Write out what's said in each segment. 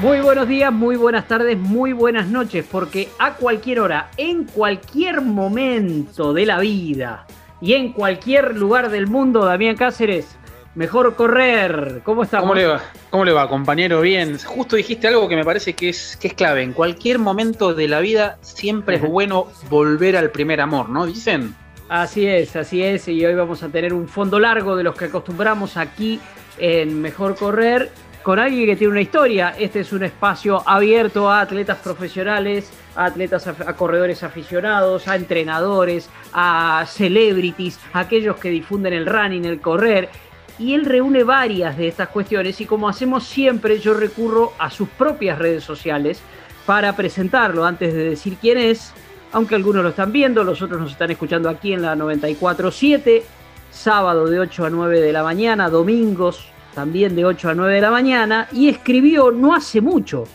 Muy buenos días, muy buenas tardes, muy buenas noches, porque a cualquier hora, en cualquier momento de la vida y en cualquier lugar del mundo, Damián Cáceres, mejor correr. ¿Cómo estamos? ¿Cómo le va? ¿Cómo le va, compañero? Bien. Justo dijiste algo que me parece que es, que es clave. En cualquier momento de la vida siempre es bueno volver al primer amor, ¿no? Dicen. Así es, así es. Y hoy vamos a tener un fondo largo de los que acostumbramos aquí en Mejor Correr con alguien que tiene una historia. Este es un espacio abierto a atletas profesionales, a atletas, a corredores aficionados, a entrenadores, a celebrities, a aquellos que difunden el running, el correr. Y él reúne varias de estas cuestiones y como hacemos siempre, yo recurro a sus propias redes sociales para presentarlo antes de decir quién es, aunque algunos lo están viendo, los otros nos están escuchando aquí en la 94.7, sábado de 8 a 9 de la mañana, domingos también de 8 a 9 de la mañana, y escribió no hace mucho,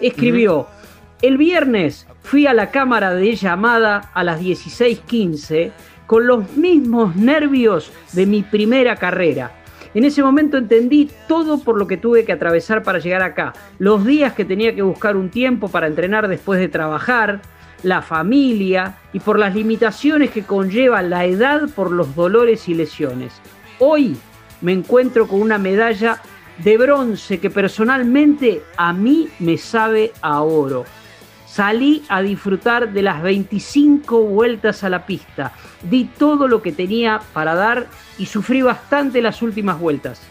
escribió, el viernes fui a la cámara de llamada a las 16.15 con los mismos nervios de mi primera carrera. En ese momento entendí todo por lo que tuve que atravesar para llegar acá. Los días que tenía que buscar un tiempo para entrenar después de trabajar, la familia y por las limitaciones que conlleva la edad por los dolores y lesiones. Hoy me encuentro con una medalla de bronce que personalmente a mí me sabe a oro. Salí a disfrutar de las 25 vueltas a la pista. Di todo lo que tenía para dar y sufrí bastante las últimas vueltas.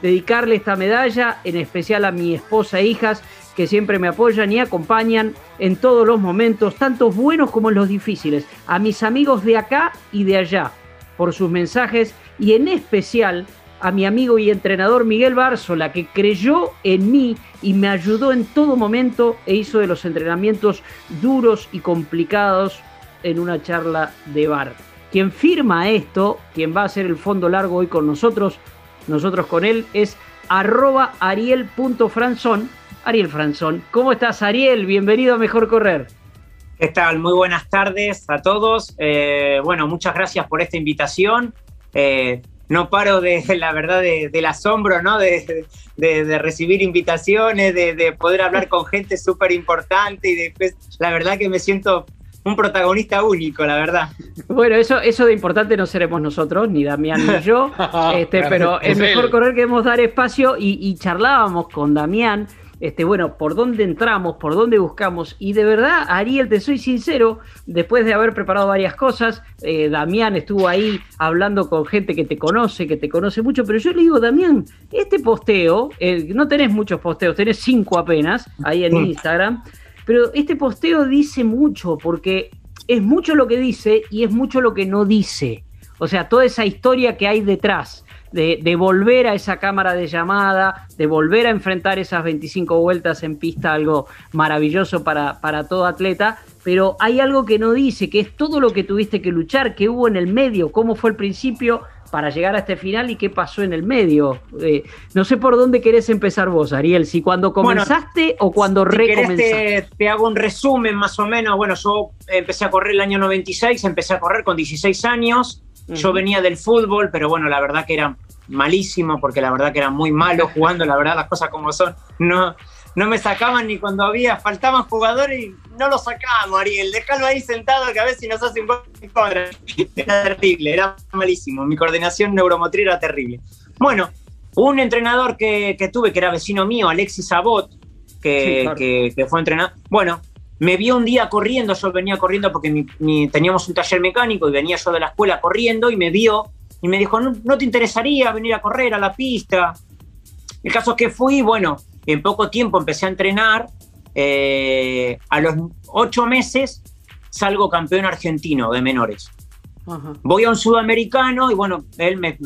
Dedicarle esta medalla en especial a mi esposa e hijas que siempre me apoyan y acompañan en todos los momentos, tanto buenos como los difíciles. A mis amigos de acá y de allá por sus mensajes y en especial a mi amigo y entrenador Miguel Bárzola, que creyó en mí y me ayudó en todo momento e hizo de los entrenamientos duros y complicados en una charla de bar. Quien firma esto, quien va a hacer el fondo largo hoy con nosotros, nosotros con él, es arroba ariel.franzón. Ariel Franzón, ¿cómo estás Ariel? Bienvenido a Mejor Correr. ¿Qué tal? Muy buenas tardes a todos. Eh, bueno, muchas gracias por esta invitación. Eh, no paro de, la verdad, del asombro, ¿no? De, recibir invitaciones, de, poder hablar con gente súper importante y después, la verdad que me siento un protagonista único, la verdad. Bueno, eso, eso de importante no seremos nosotros, ni Damián ni yo, este, pero es mejor correr que debemos dar espacio y, y charlábamos con Damián este, bueno, por dónde entramos, por dónde buscamos. Y de verdad, Ariel, te soy sincero, después de haber preparado varias cosas, eh, Damián estuvo ahí hablando con gente que te conoce, que te conoce mucho, pero yo le digo, Damián, este posteo, eh, no tenés muchos posteos, tenés cinco apenas ahí en Instagram, pero este posteo dice mucho, porque es mucho lo que dice y es mucho lo que no dice. O sea, toda esa historia que hay detrás de, volver a esa cámara de llamada, de volver a enfrentar esas 25 vueltas en pista, algo maravilloso para, para todo atleta, pero hay algo que no dice, que es todo lo que tuviste que luchar, que hubo en el medio, cómo fue el principio para llegar a este final y qué pasó en el medio. Eh, no sé por dónde querés empezar vos, Ariel, si cuando comenzaste o cuando si recomenzaste. Te, te, hago un resumen más o menos. Bueno, yo empecé a correr el año 96, empecé a correr con 16 años. Yo venía del fútbol, pero bueno, la verdad que era malísimo, porque la verdad que era muy malo jugando, la verdad las cosas como son. No, no me sacaban ni cuando había, faltaban jugadores y no lo sacábamos, Ariel. Déjalo ahí sentado que a veces nos hace un gol Era terrible, era malísimo. Mi coordinación neuromotriz era terrible. Bueno, un entrenador que, tuve, que era vecino mío, Alexis Abot, que, que, fue entrenador. Bueno, me vio un día corriendo, yo venía corriendo porque teníamos un taller mecánico y venía yo de la escuela corriendo y me vio y me dijo, ¿no, te interesaría venir a correr a la pista? El caso es que fui, bueno, en poco tiempo empecé a entrenar, eh, a los ocho meses salgo campeón argentino de menores. Voy a un sudamericano y bueno, él me,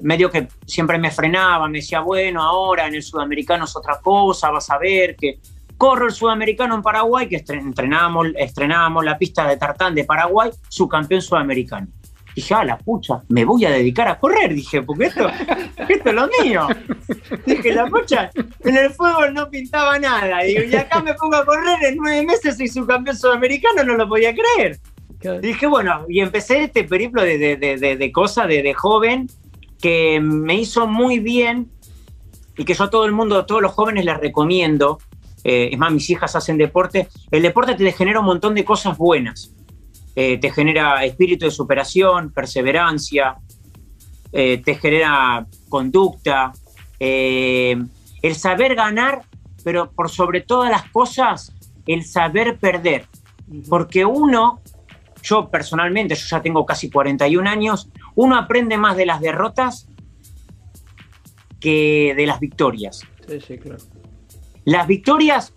medio que siempre me frenaba, me decía, bueno, ahora en el sudamericano es otra cosa, vas a ver que corro el sudamericano en Paraguay, que estrenábamos, estrenábamos la pista de tartán de Paraguay, su campeón sudamericano. Dije, ah, la pucha, me voy a dedicar a correr, dije, porque esto, esto es lo mío. Dije, la pucha, en el fútbol no pintaba nada. Digo, y acá me pongo a correr en nueve meses y su campeón sudamericano, no lo podía creer. Dije, bueno, y empecé este periplo de, de, de, de cosas de, joven que me hizo muy bien y que yo a todo el mundo, a todos los jóvenes les recomiendo. Eh, es más, mis hijas hacen deporte. El deporte te genera un montón de cosas buenas. Eh, te genera espíritu de superación, perseverancia, eh, te genera conducta, el saber ganar, pero por sobre todas las cosas, el saber perder. Porque uno yo personalmente, yo ya tengo casi 41 años, uno aprende más de las derrotas que de las victorias. Sí, sí, claro. Las victorias,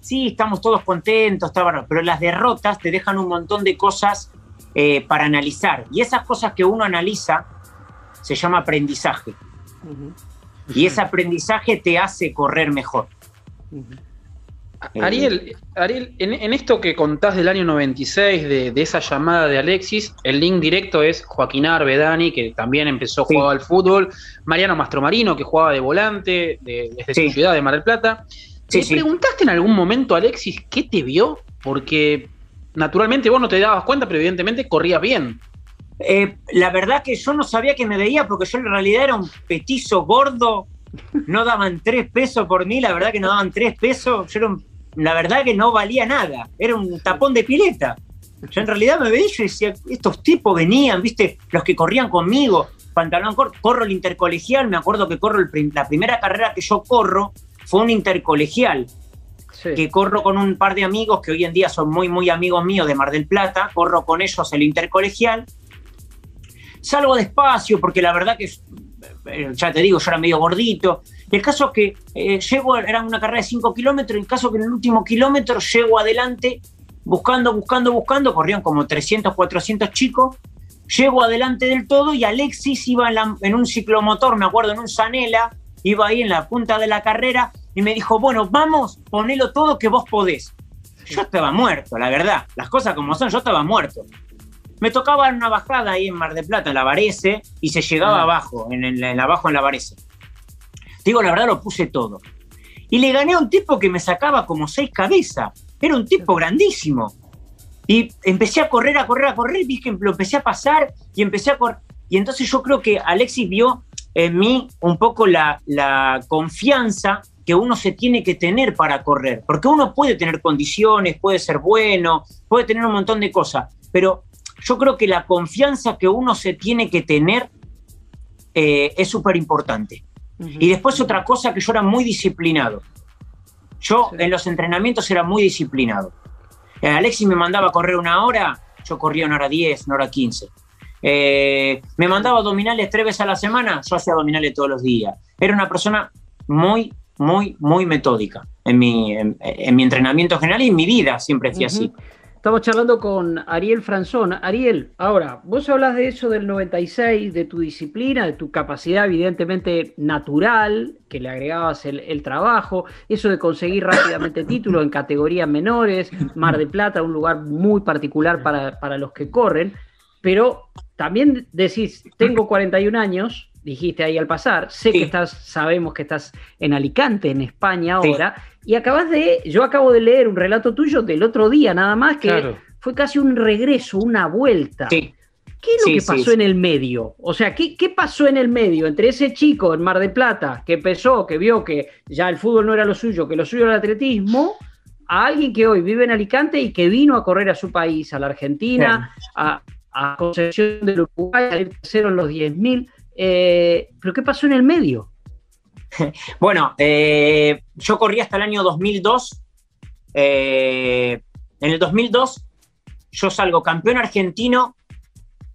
sí, estamos todos contentos, está pero las derrotas te dejan un montón de cosas eh, para analizar. Y esas cosas que uno analiza se llama aprendizaje. Y ese aprendizaje te hace correr mejor. Ariel, Ariel en, esto que contás del año 96, de, esa llamada de Alexis, el link directo es Joaquín Arbedani, que también empezó a jugar al fútbol, Mariano Mastromarino, que jugaba de volante desde su ciudad de Mar del Plata. ¿Te preguntaste en algún momento, Alexis, qué te vio? Porque naturalmente vos no te dabas cuenta, pero evidentemente corrías bien. Eh, la verdad que yo no sabía que me veía porque yo en realidad era un petizo gordo, no daban tres pesos por mí, la verdad que no daban tres pesos, yo era un la verdad que no valía nada, era un tapón de pileta. Yo en realidad me veía y decía, estos tipos venían, viste, los que corrían conmigo, pantalón corto, corro el intercolegial, me acuerdo que corro la primera carrera que yo corro fue un intercolegial, que corro con un par de amigos que hoy en día son muy, muy amigos míos de Mar del Plata, corro con ellos el intercolegial, salgo despacio porque la verdad que, ya te digo, yo era medio gordito, el caso es que eh, llego, era una carrera de 5 kilómetros, el caso que en el último kilómetro llego adelante, buscando, buscando, buscando, corrían como 300, 400 chicos, llego adelante del todo y Alexis iba en, un ciclomotor, me acuerdo, en un Sanela, iba ahí en la punta de la carrera y me dijo, bueno, vamos, ponelo todo que vos podés. Yo estaba muerto, la verdad, las cosas como son, yo estaba muerto. Me tocaba una bajada ahí en Mar de Plata, en la Varese, y se llegaba ah. abajo, en, en, abajo en la Varese digo, la verdad lo puse todo. Y le gané a un tipo que me sacaba como seis cabezas. Era un tipo grandísimo. Y empecé a correr, a correr, a correr, vi que lo empecé a pasar y empecé a correr. Y entonces yo creo que Alexis vio en mí un poco la, la confianza que uno se tiene que tener para correr. Porque uno puede tener condiciones, puede ser bueno, puede tener un montón de cosas. Pero yo creo que la confianza que uno se tiene que tener eh, es súper importante. Y después otra cosa que yo era muy disciplinado. Yo en los entrenamientos era muy disciplinado. Eh, Alexis me mandaba a correr una hora, yo corría una hora 10, una hora 15. Eh, me mandaba abdominales tres veces a la semana, yo hacía abdominales todos los días. Era una persona muy, muy, muy metódica en mi, en, mi entrenamiento general y en mi vida siempre fui así. Estamos charlando con Ariel Franzón. Ariel, ahora, vos hablas de eso del 96, de tu disciplina, de tu capacidad evidentemente natural, que le agregabas el, trabajo, eso de conseguir rápidamente títulos en categorías menores, Mar de Plata, un lugar muy particular para, para los que corren, pero también decís, tengo 41 años, dijiste ahí al pasar. Sé que estás, sabemos que estás en Alicante, en España ahora, y acabas de, yo acabo de leer un relato tuyo del otro día nada más, que fue casi un regreso, una vuelta. ¿Qué es lo que pasó en el medio? O sea, ¿qué, ¿qué, pasó en el medio entre ese chico en Mar de Plata que empezó, que vio que ya el fútbol no era lo suyo, que lo suyo era el atletismo, a alguien que hoy vive en Alicante y que vino a correr a su país, a la Argentina, a, a Concepción del Uruguay, a ir tercero en los 10.000? Eh, ¿Pero qué pasó en el medio? bueno, eh, yo corrí hasta el año 2002. Eh, en el 2002 yo salgo campeón argentino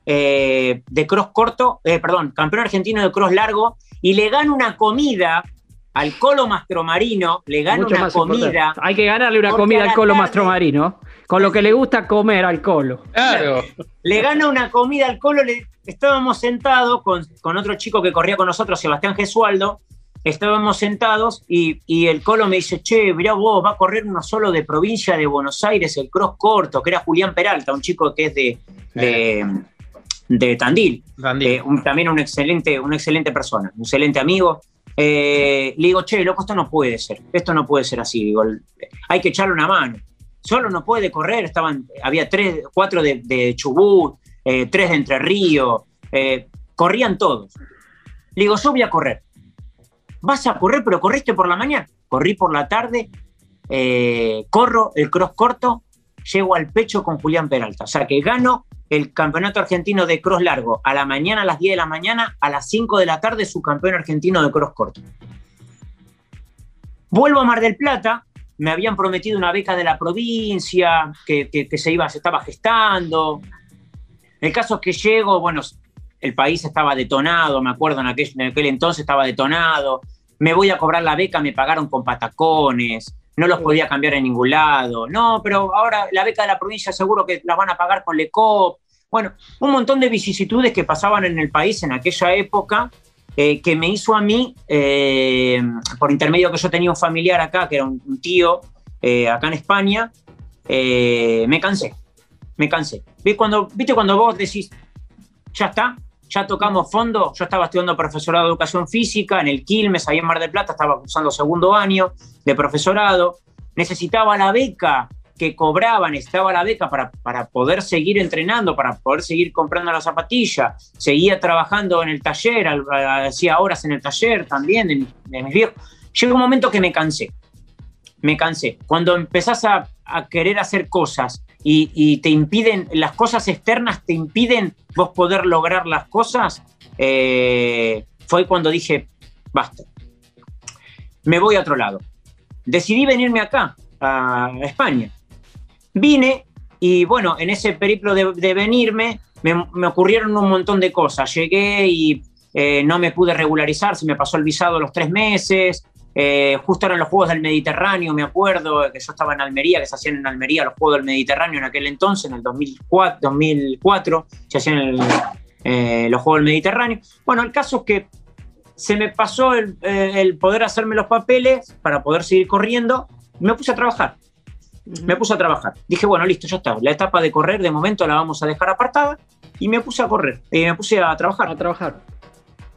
eh, de cross corto, perdón, campeón argentino de cross largo, y le gana una comida al Colo Mastromarino, le gana una comida. Hay que ganarle una comida al Colo Mastromarino, con lo que le gusta comer al Colo. Claro. Le gana una comida al Colo, le, estábamos sentados con, con, otro chico que corría con nosotros, Sebastián Gesualdo, estábamos sentados y, el Colo me dice, che, mirá vos, va a correr uno solo de provincia de Buenos Aires, el cross corto, que era Julián Peralta, un chico que es de, de, Tandil. Eh, también un excelente, una excelente persona, un excelente amigo. Eh, le digo, che, loco, esto no puede ser, esto no puede ser así, digo, hay que echarle una mano. Solo no puede correr, estaban, había tres, cuatro de, Chubut, eh, tres de Entre Ríos, corrían todos. Le digo, yo voy a correr vas a correr, pero corriste por la mañana. Corrí por la tarde, eh, corro el cross corto, llego al pecho con Julián Peralta. O sea que gano el campeonato argentino de cross largo a la mañana, a las 10 de la mañana, a las 5 de la tarde, su campeón argentino de cross corto. Vuelvo a Mar del Plata, me habían prometido una beca de la provincia, que, se, iba, se estaba gestando. El caso es que llego, bueno, el país estaba detonado, me acuerdo en aquel, en aquel entonces estaba detonado, me voy a cobrar la beca, me pagaron con patacones, no los podía cambiar en ningún lado. No, pero ahora la beca de la provincia seguro que la van a pagar con LECOP. Bueno, un montón de vicisitudes que pasaban en el país en aquella época eh, que me hizo a mí, eh, por intermedio que yo tenía un familiar acá, que era un, tío eh, acá en España, me cansé, me cansé. ¿Viste cuando, ¿Viste cuando vos decís, ya está, ya tocamos fondo, yo estaba estudiando profesorado de educación física en el Quilmes, ahí en Mar del Plata, estaba cursando segundo año de profesorado, necesitaba la beca que cobraba, necesitaba la beca para, para poder seguir entrenando, para poder seguir comprando la zapatilla, seguía trabajando en el taller, hacía horas en el taller también de, mis viejos. Llegó un momento que me cansé, me cansé. Cuando empezás a, querer hacer cosas y, te impiden, las cosas externas te impiden vos poder lograr las cosas, eh, fue cuando dije, basta, me voy a otro lado. Decidí venirme acá, a España. Vine y bueno, en ese periplo de, venirme me, ocurrieron un montón de cosas. Llegué y eh, no me pude regularizar, se me pasó el visado los tres meses, eh, justo eran los Juegos del Mediterráneo, me acuerdo, que yo estaba en Almería, que se hacían en Almería los Juegos del Mediterráneo en aquel entonces, en el 2004, 2004 se hacían eh, los Juegos del Mediterráneo. Bueno, el caso es que se me pasó eh, el, poder hacerme los papeles para poder seguir corriendo, me puse a trabajar. Me puse a trabajar. Dije, bueno, listo, ya está. La etapa de correr de momento la vamos a dejar apartada y me puse a correr. Y me puse a trabajar. A trabajar.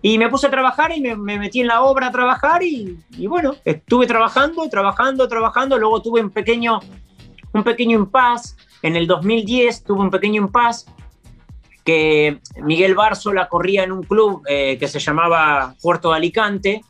Y me puse a trabajar y me, metí en la obra a trabajar y, bueno, estuve trabajando, trabajando, trabajando. Luego tuve un pequeño, un pequeño impas. En el 2010 tuve un pequeño impas que Miguel Barzola corría en un club eh, que se llamaba Puerto de Alicante.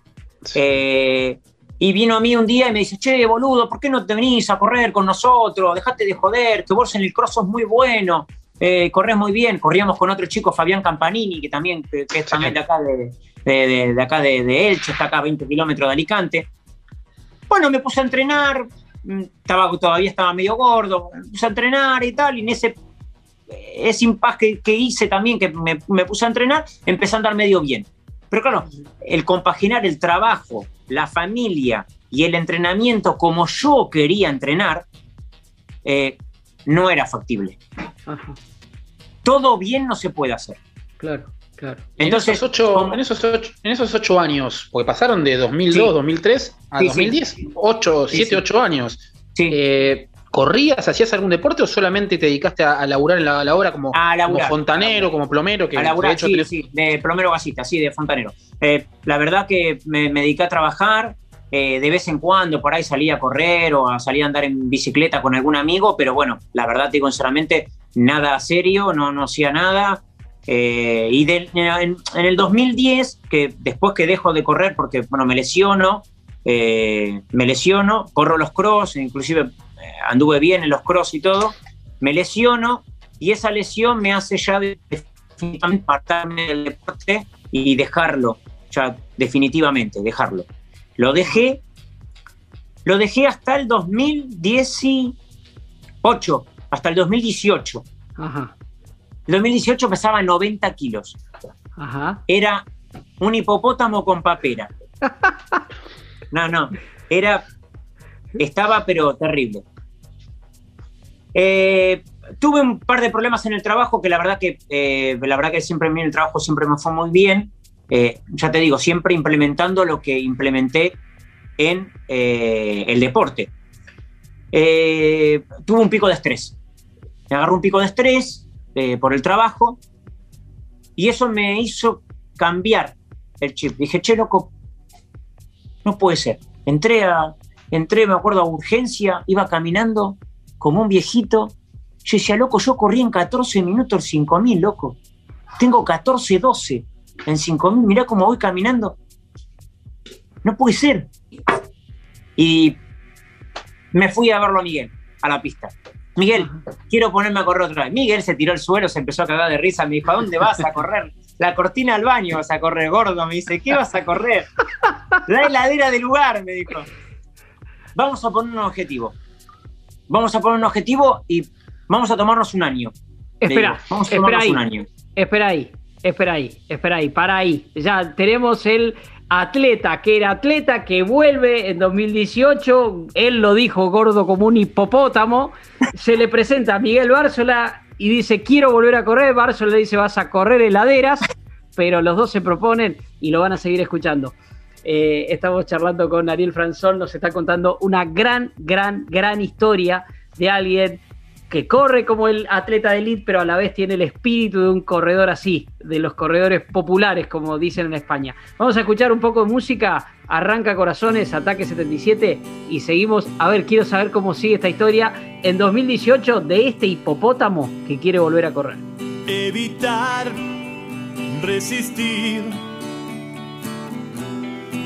Eh, y vino a mí un día y me dice, che, boludo, ¿por qué no te venís a correr con nosotros? Dejate de joder, que vos en el cross sos muy bueno eh, corres muy bien, corríamos con otro chico, Fabián Campanini, que también que, es también de acá de, de, acá de, Elche, está acá a 20 kilómetros de Alicante. Bueno, me puse a entrenar, mm, estaba, todavía estaba medio gordo, me puse a entrenar y tal, y en ese, ese impasse que, hice también, que me, me, puse a entrenar, empecé a andar medio bien. Pero claro, el compaginar el trabajo, la familia y el entrenamiento como yo quería entrenar, eh, no era factible. Ajá todo bien no se puede hacer. Claro, claro. Entonces, en, esos ocho, en, esos ocho, años, porque pasaron de 2002, 2003 a 2010, 8, 7, 8 años. Eh, ¿Corrías, hacías algún deporte o solamente te dedicaste a, laburar en la, obra como, fontanero, como plomero? Que a laburar, sí, sí, de plomero gasista, sí, de fontanero. Eh, la verdad que me, dediqué a trabajar, eh, de vez en cuando por ahí salía a correr o a salir a andar en bicicleta con algún amigo, pero bueno, la verdad te digo sinceramente, nada serio, no, no hacía nada. Eh, y en, el 2010, que después que dejo de correr porque bueno, me lesiono, eh, me lesiono, corro los cross, inclusive anduve bien en los cross y todo, me lesiono y esa lesión me hace ya definitivamente apartarme del deporte y dejarlo, ya definitivamente, dejarlo. Lo dejé, lo dejé hasta el 2018, hasta el 2018. El 2018 pesaba 90 kilos. Ajá. Era un hipopótamo con papera. No, no. Era. Estaba, pero terrible. Eh, tuve un par de problemas en el trabajo que la verdad que, eh, la verdad que siempre en el trabajo siempre me fue muy bien. Eh, ya te digo, siempre implementando lo que implementé en el deporte. tuve un pico de estrés. Me agarró un pico de estrés por el trabajo y eso me hizo cambiar el chip. Dije, che, loco, no puede ser. Entré a, entré, me acuerdo, a urgencia, iba caminando como un viejito. Yo decía, loco, yo corrí en 14 minutos 5000, loco. Tengo 14, 12 en 5000. Mirá cómo voy caminando. No puede ser. Y me fui a verlo a Miguel, a la pista. Miguel, quiero ponerme a correr otra vez. Miguel se tiró el suelo, se empezó a cagar de risa. Me dijo, ¿a dónde vas a correr? La cortina al baño vas a correr, gordo. Me dice, ¿qué vas a correr? La heladera del lugar, me dijo. Vamos a poner un objetivo. Vamos a poner un objetivo y vamos a tomarnos un año. Espera, vamos a espera ahí, un año. Espera ahí, espera ahí, espera ahí, para ahí. Ya tenemos el atleta, que era atleta, que vuelve en 2018. Él lo dijo gordo como un hipopótamo. Se le presenta a Miguel Bárzola y dice: Quiero volver a correr. Bárzola le dice: Vas a correr heladeras. Pero los dos se proponen y lo van a seguir escuchando. Eh, estamos charlando con Ariel Franzón, nos está contando una gran, gran, gran historia de alguien que corre como el atleta de elite, pero a la vez tiene el espíritu de un corredor así, de los corredores populares, como dicen en España. Vamos a escuchar un poco de música, arranca corazones, ataque 77, y seguimos. A ver, quiero saber cómo sigue esta historia en 2018 de este hipopótamo que quiere volver a correr. Evitar, resistir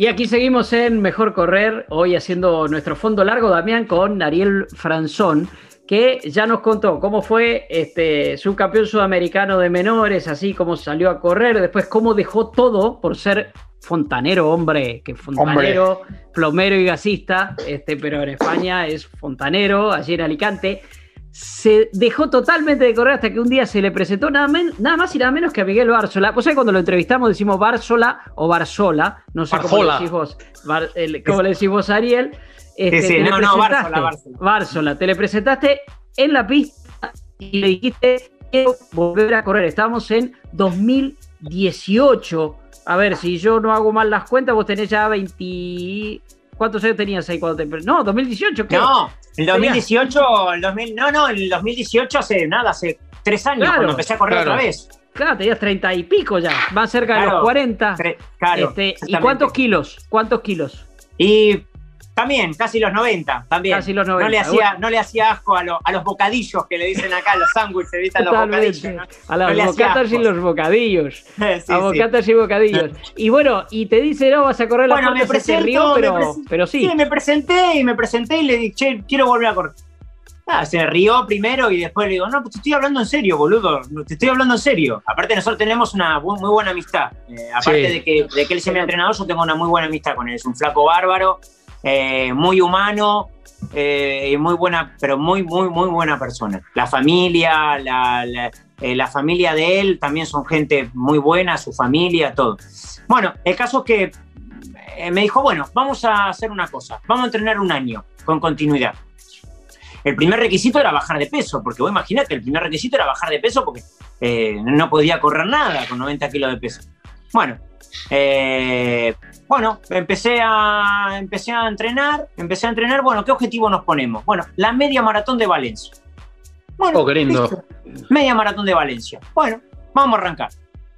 Y aquí seguimos en Mejor Correr, hoy haciendo nuestro fondo largo, Damián, con Ariel Franzón, que ya nos contó cómo fue este subcampeón sudamericano de menores, así como salió a correr, después cómo dejó todo por ser fontanero, hombre, que fontanero, plomero y gasista, este, pero en España es fontanero, allí en Alicante se dejó totalmente de correr hasta que un día se le presentó nada, nada más y nada menos que a Miguel Bársola. Pues cuando lo entrevistamos decimos Bársola o Barzola, no sé cómo le decís vos, cómo le decís vos Ariel. Este, no, no, Bársola, Bársola. te le presentaste en la pista y le dijiste quiero volver a correr. Estábamos en 2018. A ver, si yo no hago mal las cuentas, vos tenés ya 20... ¿Cuántos años tenías ahí cuando te... No, 2018, ¿qué? No, el 2018, el 2000, no, no, el 2018 hace nada, hace tres años cuando empecé a correr otra vez. Claro, tenías 30 y pico ya, más cerca de los 40. claro. Este, ¿Y cuántos kilos? ¿Cuántos kilos? Y también, casi los 90, también. Casi los 90. No le hacía, no le hacía asco a, a, los bocadillos que le dicen acá, los sándwiches, ¿viste? los bocadillos. A las bocatas y los bocadillos. a bocatas y bocadillos. Y bueno, y te dice, no, vas a correr la bueno, me presenté, río, pero, pero sí. Sí, me presenté y me presenté y le dije, che, quiero volver a correr. Ah, se rió primero y después le digo, no, pues te estoy hablando en serio, boludo, te estoy hablando en serio. Aparte nosotros tenemos una muy, buena amistad. Eh, aparte de, que, de que él sea mi entrenador, yo tengo una muy buena amistad con él. Es un flaco bárbaro, eh, muy humano eh, y muy buena, pero muy, muy, muy buena persona. La familia, eh, la, familia de él también son gente muy buena, su familia, todo. Bueno, el caso es que me dijo, bueno, vamos a hacer una cosa, vamos a entrenar un año con continuidad. El primer requisito era bajar de peso, porque vos imaginate, el primer requisito era bajar de peso porque no podía correr nada con 90 kilos de peso. Bueno, eh, bueno, empecé a, empecé a entrenar, empecé a entrenar, bueno, ¿qué objetivo nos ponemos? Bueno, la media maratón de Valencia. Bueno, oh, media maratón de Valencia. Bueno, vamos a arrancar.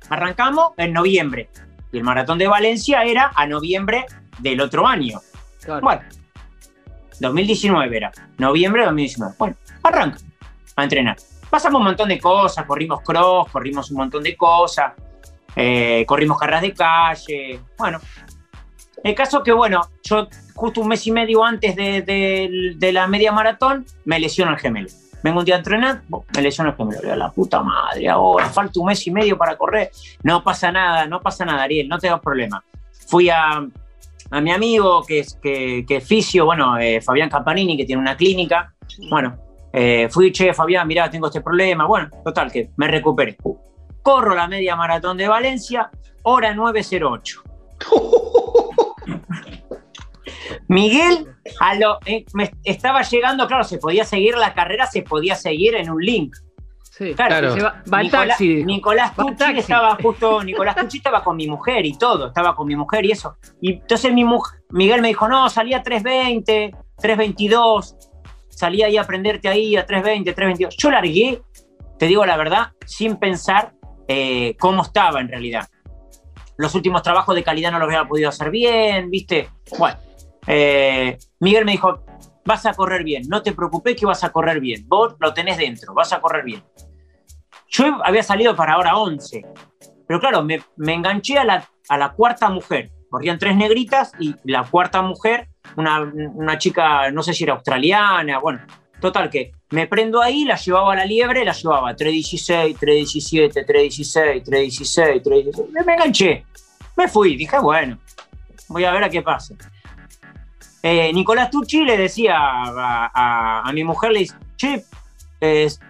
Arrancamos en noviembre. Y el maratón de Valencia era a noviembre del otro año. Bueno, 2019 era. Noviembre de 2019. Bueno, arranca a entrenar. Pasamos un montón de cosas, corrimos cross, corrimos un montón de cosas, eh, corrimos carreras de calle. Bueno, el caso que, bueno, yo justo un mes y medio antes de, la media maratón me lesiono el gemelo. Vengo un día a entrenar, me lesiono el gemelo. la puta madre, ahora falta un mes y medio para correr. No pasa nada, no pasa nada, Ariel, no tengas problema. Fui a, mi amigo que es, que, que fisio, bueno, eh, Fabián Campanini, que tiene una clínica. Bueno, eh, fui, che, Fabián, mirá, tengo este problema. Bueno, total, que me recuperé. Corro la media maratón de Valencia, hora 908. Miguel a lo, eh, me estaba llegando, claro, se podía seguir la carrera, se podía seguir en un link. Sí, claro. Va, taxi, Nicolás Tucci estaba justo, Nicolás Tucci estaba con mi mujer y todo, estaba con mi mujer y eso. Y entonces mi Miguel me dijo, no, salía 320, 322, salía ahí a aprenderte ahí a 320, 322. Yo largué, te digo la verdad, sin pensar eh, cómo estaba en realidad. Los últimos trabajos de calidad no los había podido hacer bien, ¿viste? Bueno, eh, Miguel me dijo, vas a correr bien, no te preocupes que vas a correr bien, vos lo tenés dentro, vas a correr bien. Yo había salido para ahora 11, pero claro, me, enganché a la, cuarta mujer, corrían tres negritas y la cuarta mujer, una, una chica, no sé si era australiana, bueno, total que me prendo ahí, la llevaba a la liebre, la llevaba 316, 317, 316, 316, 316, me enganché, me fui, dije, bueno, voy a ver a qué pasa. Eh, Nicolás Tucci le decía a, mi mujer, le dice, che,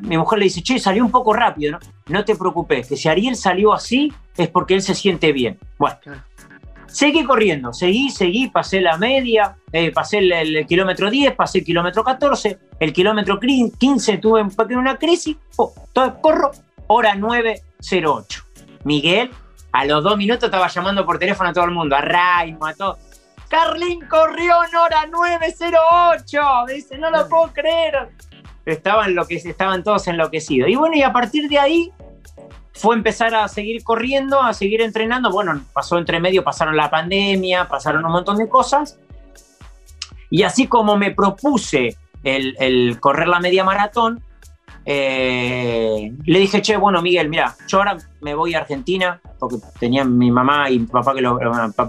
mi mujer le dice, che, salió un poco rápido, ¿no? No te preocupes, que si Ariel salió así es porque él se siente bien. Bueno, seguí corriendo, seguí, seguí, pasé la media, eh, pasé el, kilómetro 10, pasé el kilómetro 14, el kilómetro 15 tuve una crisis, oh, corro, hora 9.08. Miguel, a los dos minutos estaba llamando por teléfono a todo el mundo, a Raimo, a todo Carlín corrió en hora 908. Dice, no lo puedo creer. Estaban, lo que, estaban todos enloquecidos. Y bueno, y a partir de ahí fue empezar a seguir corriendo, a seguir entrenando. Bueno, pasó entre medio, pasaron la pandemia, pasaron un montón de cosas. Y así como me propuse el, correr la media maratón, eh, le dije, che, bueno, Miguel, mira, yo ahora me voy a Argentina, porque tenía mi mamá y mi papá que lo,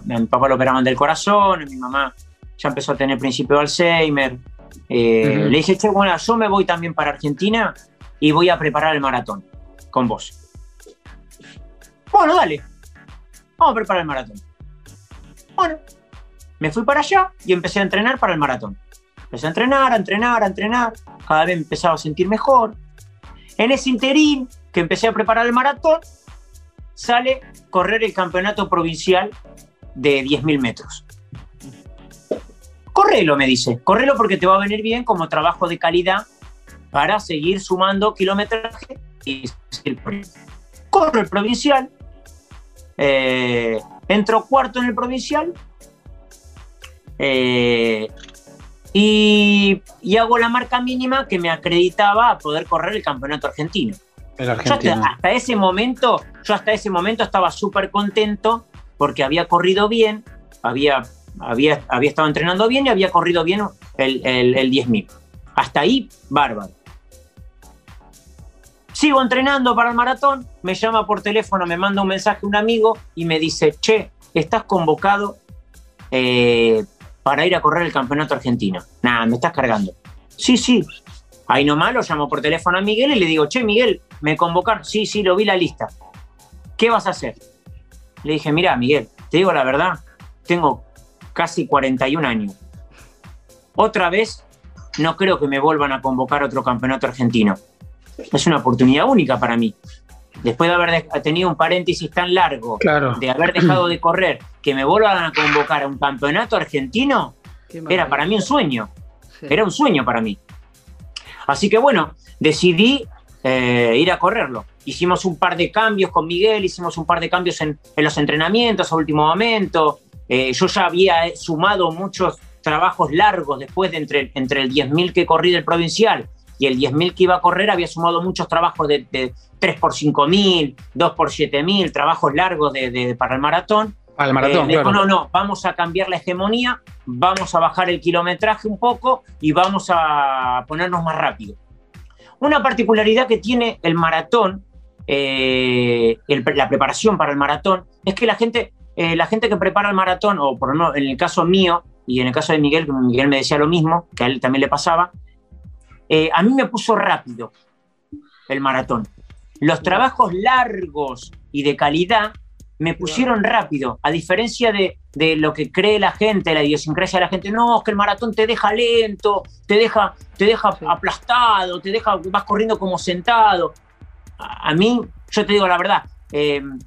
mi papá lo operaban del corazón, mi mamá ya empezó a tener principio de Alzheimer. Eh, le dije, che, bueno, yo me voy también para Argentina y voy a preparar el maratón con vos. Bueno, dale, vamos a preparar el maratón. Bueno, me fui para allá y empecé a entrenar para el maratón. Empecé a entrenar, a entrenar, a entrenar. Cada vez empezaba a sentir mejor. En ese interín que empecé a preparar el maratón, sale correr el campeonato provincial de 10.000 metros. Correlo, me dice. Correlo porque te va a venir bien como trabajo de calidad para seguir sumando kilometraje y corro el provincial. Eh, entro cuarto en el provincial. Eh, y, hago la marca mínima que me acreditaba a poder correr el campeonato argentino. El argentino. hasta, ese momento, yo hasta ese momento estaba súper contento porque había corrido bien, había, había, había estado entrenando bien y había corrido bien el, el, el 10.000. Hasta ahí, bárbaro. Sigo entrenando para el maratón, me llama por teléfono, me manda un mensaje un amigo y me dice, che, estás convocado eh, para ir a correr el campeonato argentino. Nada, me estás cargando. Sí, sí. Ahí nomás lo llamo por teléfono a Miguel y le digo, che, Miguel, ¿me convocaron? Sí, sí, lo vi la lista. ¿Qué vas a hacer? Le dije, mira, Miguel, te digo la verdad, tengo casi 41 años. Otra vez, no creo que me vuelvan a convocar otro campeonato argentino. Es una oportunidad única para mí después de haber tenido un paréntesis tan largo, de haber dejado de correr, que me vuelvan a convocar a un campeonato argentino, era para mí un sueño. Era un sueño para mí. Así que bueno, decidí eh, ir a correrlo. Hicimos un par de cambios con Miguel, hicimos un par de cambios en, los entrenamientos a último momento. Eh, yo ya había sumado muchos trabajos largos después de entre, entre el 10.000 que corrí del provincial y el 10.000 que iba a correr había sumado muchos trabajos de, 3 por 5.000, 2 por 7.000, trabajos largos de, para el maratón. Al maratón, eh, No, no, vamos a cambiar la hegemonía, vamos a bajar el kilometraje un poco y vamos a ponernos más rápido. Una particularidad que tiene el maratón, eh, la preparación para el maratón, es que la gente, eh, la gente que prepara el maratón, o por lo menos en el caso mío y en el caso de Miguel, Miguel me decía lo mismo, que a él también le pasaba, eh, a mí me puso rápido el maratón. Los trabajos largos y de calidad me pusieron rápido, a diferencia de, lo que cree la gente, la idiosincrasia de la gente. No, es que el maratón te deja lento, te deja, te deja aplastado, te deja, vas corriendo como sentado. A, mí, yo te digo la verdad, em,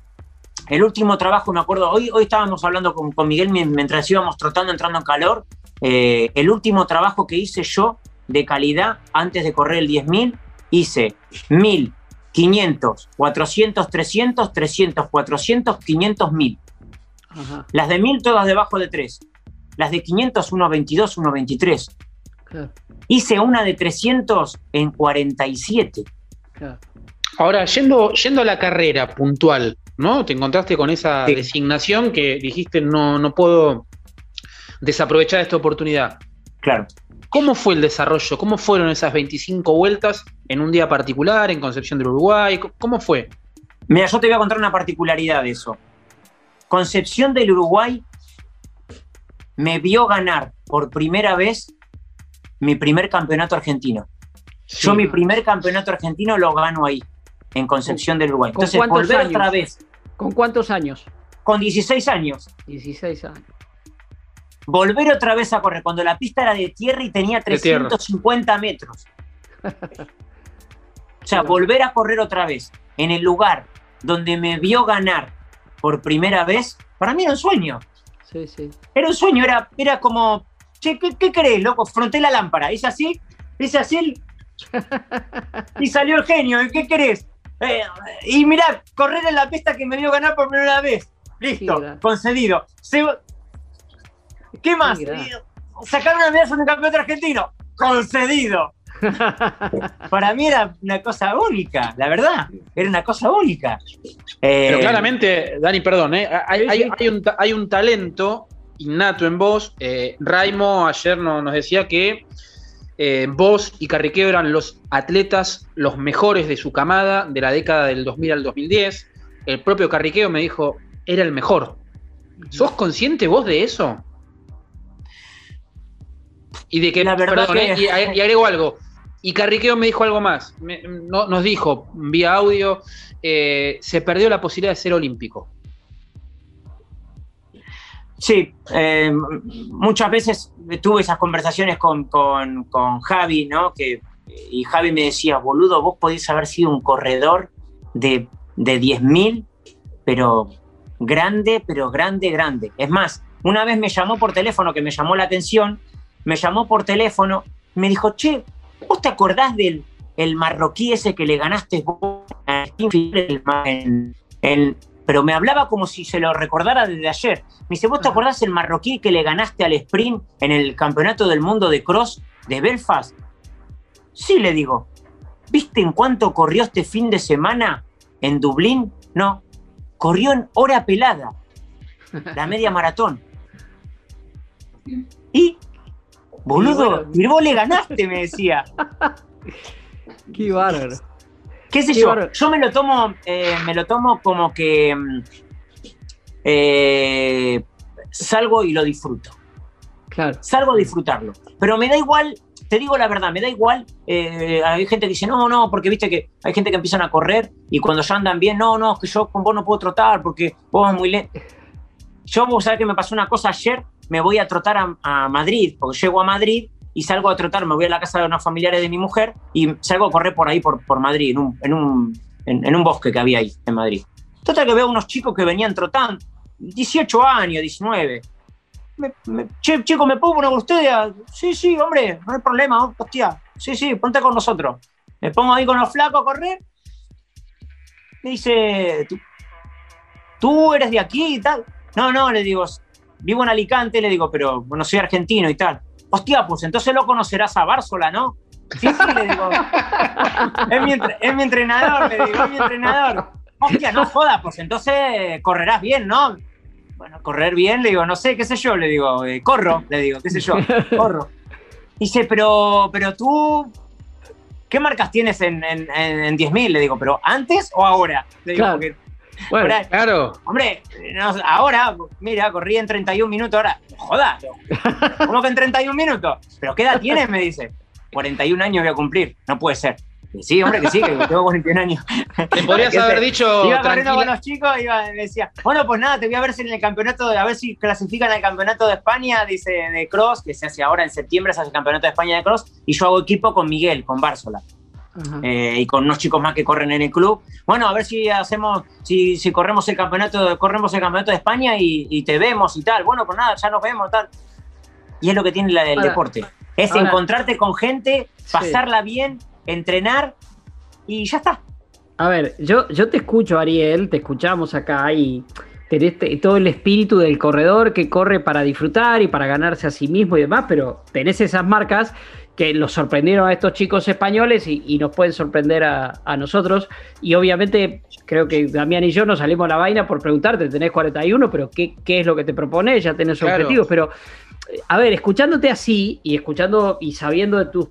el último trabajo, me acuerdo, hoy, hoy estábamos hablando con, Miguel mientras íbamos trotando, entrando en calor. Eh, el último trabajo que hice yo de calidad antes de correr el 10.000, hice 1.000, 500, 400, 300, 300, 400, 500, 1.000. Las de 1.000 todas debajo de 3. Las de 500, 1.22, 1.23. Hice una de 300 en 47. Ahora, yendo, yendo a la carrera puntual, ¿no? Te encontraste con esa designación que dijiste no, no puedo desaprovechar esta oportunidad. Claro. ¿Cómo fue el desarrollo? ¿Cómo fueron esas 25 vueltas en un día particular, en Concepción del Uruguay? ¿Cómo fue? Mira, yo te voy a contar una particularidad de eso. Concepción del Uruguay me vio ganar por primera vez mi primer campeonato argentino. Yo mi primer campeonato argentino lo gano ahí, en Concepción del Uruguay. Entonces, volver otra vez. ¿Con cuántos años? Con 16 años. 16 años volver otra vez a correr cuando la pista era de tierra y tenía 350 metros. o sea, volver a correr otra vez en el lugar donde me vio ganar por primera vez, para mí era un sueño. Sí, sí. Era un sueño, era, era como, che, ¿qué, qué crees, loco? Fronté la lámpara, hice así, hice así y salió el genio, ¿qué querés? Eh, y mira, correr en la pista que me vio ganar por primera vez. Listo, concedido. ¿Qué más? Sacar una medalla en un campeonato argentino. Concedido. Para mí era una cosa única, la verdad. Era una cosa única. Pero eh, claramente, Dani, perdón, eh, hay, un, talento innato en vos. Eh, Raimo ayer nos decía que eh, vos y Carriqueo eran los atletas, los mejores de su camada de la década del 2000 al 2010. El propio Carriqueo me dijo, era el mejor. ¿Sos consciente vos de eso? Y de que, La verdad perdón, que- eh, y, y agrego algo. Y Carriqueo me dijo algo más. Me- no- nos dijo vía audio, eh, se perdió la posibilidad de ser olímpico. Sí, eh, muchas veces tuve esas conversaciones con, con- con Javi, ¿no? Que, y Javi me decía, boludo, vos podés haber sido un corredor de, de 10.000, pero grande, pero grande, grande. Es más, una vez me llamó por teléfono, que me llamó la atención, me llamó por teléfono, me dijo, che, ¿vos te acordás del el marroquí ese que le ganaste vos en- en- pero me hablaba como si se lo recordara desde ayer. Me dice, ¿vos te acordás el marroquí que le ganaste al sprint en el Campeonato del Mundo de Cross de Belfast? Sí, le digo. ¿Viste en cuánto corrió este fin de semana en Dublín? No, corrió en hora pelada, la media maratón. Y, boludo, bueno. y vos le ganaste, me decía. Qué bárbaro. ¿Qué sé Qué yo? bárbaro. Yo me lo tomo, eh, me lo tomo como que mm, eh, salgo y lo disfruto. Claro. Salgo a disfrutarlo. Pero me da igual, te digo la verdad, me da igual. eh, hay gente que dice, no, no, porque viste que hay gente que empiezan a correr y cuando ya andan bien, no, no, es que yo con vos no puedo trotar porque vos vas muy lento. Yo, vos sabés que me pasó una cosa ayer, me voy a trotar a, a Madrid, porque llego a Madrid y salgo a trotar, me voy a la casa de unos familiares de mi mujer y salgo a correr por ahí, por, por Madrid, en un, en, un, en, en un bosque que había ahí, en Madrid. Total que veo unos chicos que venían trotando, 18 años, 19. Me, me- che, chico, ¿me puedo poner con ustedes? a-?" Sí, sí, hombre, no hay problema, hostia. Sí, sí, ponte con nosotros. Me pongo ahí con los flacos a correr. Me dice, ¿tú, tú eres de aquí y tal? No, no, le digo, vivo en Alicante, le digo, pero no soy argentino y tal. Hostia, pues entonces lo conocerás a Bársola, ¿no? Sí, sí, le digo. es, mi, es mi entrenador, le digo, es mi entrenador. Hostia, no joda, pues entonces correrás bien, ¿no? Bueno, correr bien, le digo, no sé, qué sé yo, le digo, eh, corro, le digo, qué sé yo, corro. Dice, pero, pero tú, ¿qué marcas tienes en, en, en, en 10.000? Le digo, ¿pero antes o ahora? Le digo, Claro. porque, Bueno, ahora- Claro. hombre, no, ahora, mira, corrí en 31 minutos, ahora, joda, ¿cómo que en 31 minutos? ¿Pero qué edad tienes? Me dice, 41 años voy a cumplir, no puede ser. Y sí, hombre, que sí, que tengo 41 años. Te podrías haber dicho Iba corriendo con los chicos y decía, bueno, pues nada, te voy a ver si en el campeonato, a ver si clasifican al campeonato de España, dice, de cross, que se hace ahora en septiembre, se hace el campeonato de España de cross, y yo hago equipo con Miguel, con Bársola. Eh, y con unos chicos más que corren en el club. Bueno, a ver si hacemos, si, si corremos el campeonato, corremos el campeonato de España y, y te vemos y tal. Bueno, pues nada, ya nos vemos, tal. Y es lo que tiene la Ahora- deporte. Es ahora- encontrarte con gente, Sí. pasarla bien, entrenar y ya está. A ver, yo, yo te escucho, Ariel, te escuchamos acá y tenés te- todo el espíritu del corredor que corre para disfrutar y para ganarse a sí mismo y demás, pero tenés esas marcas que los sorprendieron a estos chicos españoles y, y nos pueden sorprender a, a nosotros. Y obviamente creo que Damián y yo nos salimos a la vaina por preguntarte, tenés 41, pero ¿qué, qué es lo que te propones? Ya tenés Claro. objetivos, pero eh, a ver, escuchándote así y escuchando y sabiendo de tus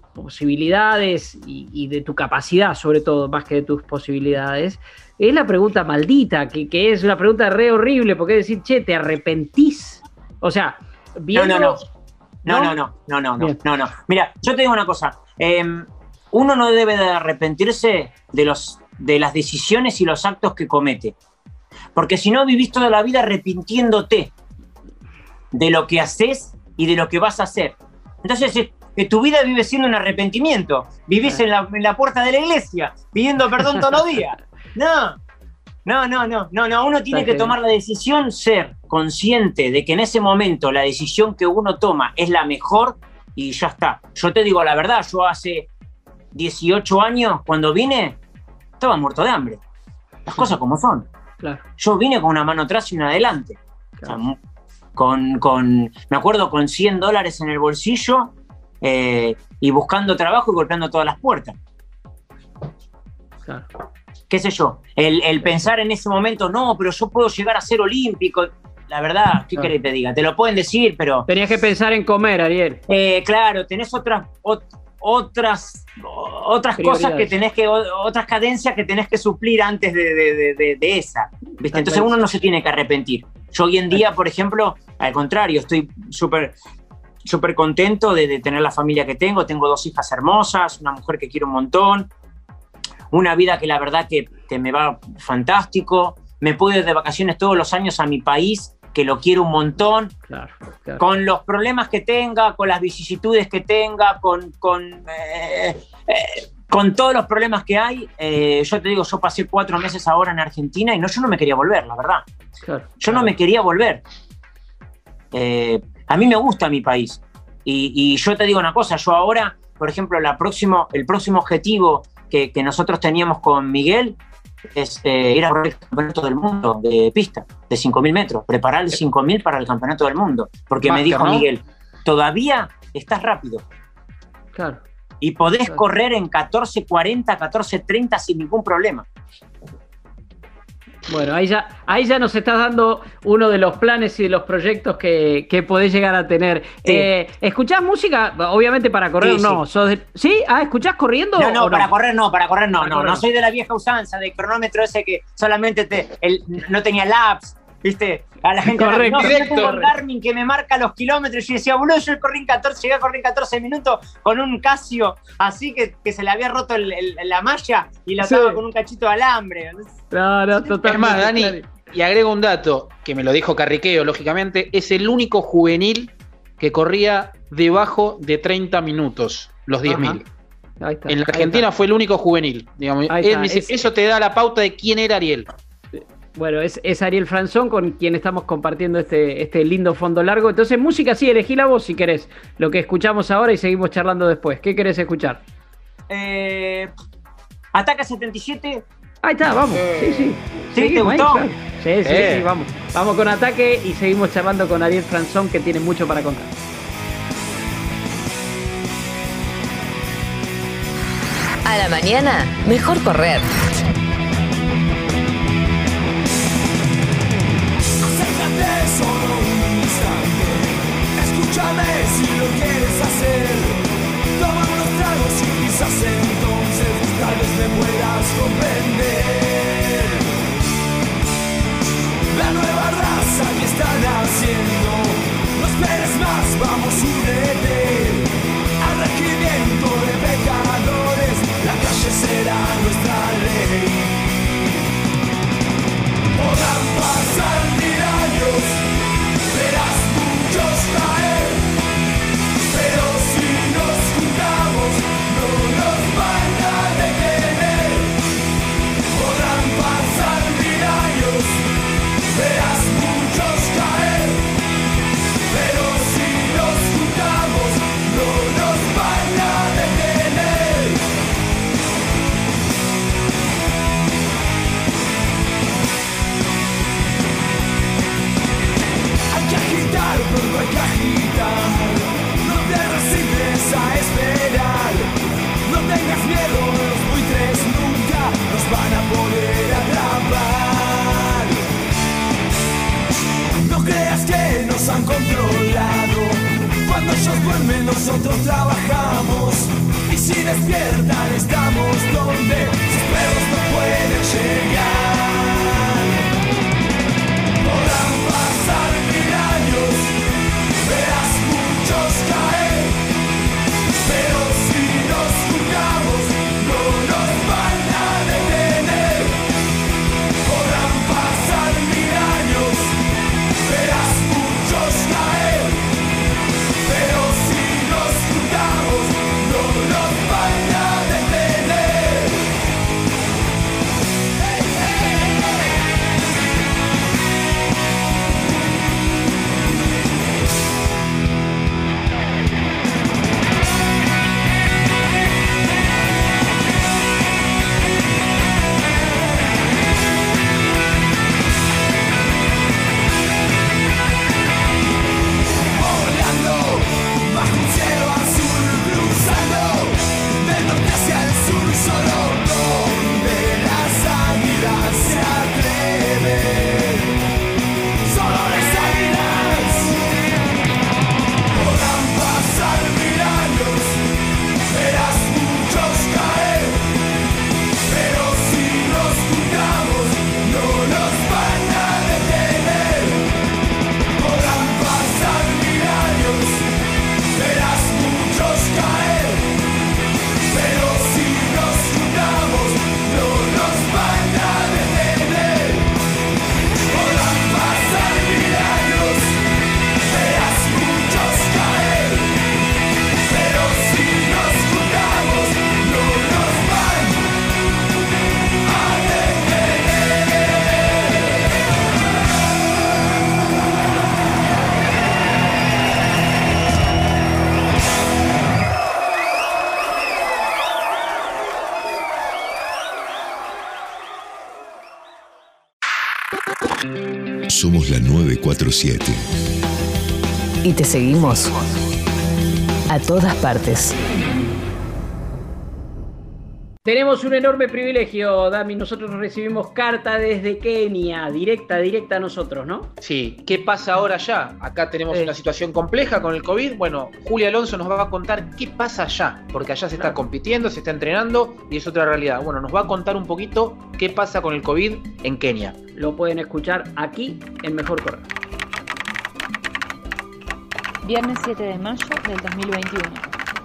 posibilidades y, y de tu capacidad, sobre todo, más que de tus posibilidades, es la pregunta maldita, que, que es una pregunta re horrible, porque es decir, che, ¿te arrepentís? O sea, viendo... no. No, ¿No? No, no, no, no, no, Bien. no, no. Mira, yo te digo una cosa. eh, uno no debe de arrepentirse de, los, de las decisiones y los actos que comete. Porque si no, vivís toda la vida arrepintiéndote de lo que haces y de lo que vas a hacer. Entonces, eh, que tu vida vive siendo un arrepentimiento. Vivís en la, en la puerta de la iglesia pidiendo perdón todos los días. No, no, no, no, no, no. Uno tiene que tomar la decisión, ser consciente de que en ese momento la decisión que uno toma es la mejor y ya está. Yo te digo la verdad, yo hace 18 años, cuando vine, estaba muerto de hambre. Las cosas como son. Claro, Yo vine con una mano atrás y una adelante. O sea, mu- con, con, me acuerdo, con 100 dólares en el bolsillo eh, y buscando trabajo y golpeando todas las puertas. claro. Qué sé yo, el, el pensar en ese momento, no, pero yo puedo llegar a ser olímpico. La verdad, ¿qué querés que te diga? Te lo pueden decir, pero Tenías que pensar en comer, Ariel. eh, claro, tenés otras, ot- otras, otras cosas que tenés que, otras cadencias que tenés que suplir antes de, esa. ¿viste? Entonces uno no se tiene que arrepentir. Yo hoy en día, por ejemplo, al contrario, estoy súper súper contento de, tener la familia que tengo. Tengo dos hijas hermosas, una mujer que quiero un montón, una vida que la verdad que, que me va fantástico. Me puedo ir de vacaciones todos los años a mi país, que lo quiero un montón. Con los problemas que tenga, con las vicisitudes que tenga, con, con, eh, eh, con todos los problemas que hay. Eh, yo te digo, yo pasé cuatro meses ahora en Argentina y no, yo no me quería volver, la verdad. yo no me quería volver. A mí me gusta mi país. Y, yo te digo una cosa, yo ahora, por ejemplo, la próximo, el próximo objetivo que, nosotros teníamos con Miguel es eh, ir a correr el campeonato del mundo de pista, de 5.000 metros, preparar el 5.000 para el campeonato del mundo. Porque me dijo Miguel, todavía estás rápido. Claro. Y podés correr en 14.40, 14.30 sin ningún problema. Bueno, ahí ya, ahí ya nos estás dando uno de los planes y de los proyectos que, que podés llegar a tener. Eh, ¿Escuchás música? Obviamente para correr no. Sí. Ah, ¿escuchás corriendo? No, no, para correr no, para correr no, no. No soy de la vieja usanza, del cronómetro ese que solamente te, el, no tenía laps, ¿viste? A la gente Correcto, no, yo tengo un Garmin que me marca los kilómetros y decía, boludo, yo corrí en 14, llegué a correr en 14 minutos con un Casio así que, que se le había roto la malla y la estaba con un cachito de alambre. No, no, totalmente. Es más, Dani, y agrego un dato que me lo dijo Carriqueo, lógicamente, es el único juvenil que corría debajo de 30 minutos, los 10.000. En la Argentina fue el único juvenil. Digamos. eso te da la pauta de quién era Ariel. Bueno, es, Ariel Franzón con quien estamos compartiendo este, este lindo fondo largo. Entonces, música sí, elegí la voz si querés. Lo que escuchamos ahora y seguimos charlando después. ¿Qué querés escuchar? Eh, Ataca 77. Ahí está, vamos. Sí, sí. ¿Sí te gustó? Sí, sí, sí, eh. vamos. Vamos con ataque y seguimos charlando con Ariel Franzón que tiene mucho para contar. A la mañana, mejor correr. si lo quieres hacer. Toma unos tragos y quizás entonces tal vez me puedas comprender. La nueva raza que están haciendo. No esperes más, vamos, únete. Al regimiento de pecadores, la calle será nuestra ley. Podrán pasar nosotros trabajamos. Y si despiertan estamos donde sus perros no pueden llegar. Podrán pasar mil años, verás muchos caer, Somos la 947. Y te seguimos a todas partes. Tenemos un enorme privilegio, Dami. Nosotros recibimos carta desde Kenia, directa, directa a nosotros, ¿no? Sí, ¿qué pasa ahora ya? Acá tenemos una situación compleja con el COVID. Bueno, Julia Alonso nos va a contar qué pasa allá, porque allá se está compitiendo, se está entrenando y es otra realidad. Bueno, nos va a contar un poquito qué pasa con el COVID en Kenia. Lo pueden escuchar aquí en Mejor Correr. Viernes 7 de mayo del 2021.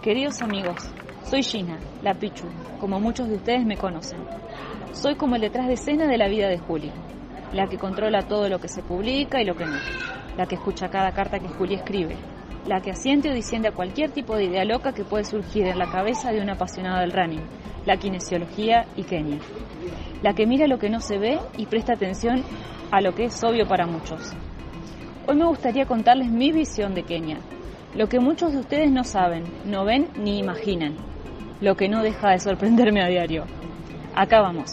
Queridos amigos, soy Gina, la Pichu, como muchos de ustedes me conocen. Soy como el detrás de escena de la vida de Juli, la que controla todo lo que se publica y lo que no, la que escucha cada carta que Juli escribe, la que asiente o disiente a cualquier tipo de idea loca que puede surgir en la cabeza de un apasionado del running, la kinesiología y Kenia, la que mira lo que no se ve y presta atención a lo que es obvio para muchos. Hoy me gustaría contarles mi visión de Kenia, lo que muchos de ustedes no saben, no ven ni imaginan lo que no deja de sorprenderme a diario. Acá vamos.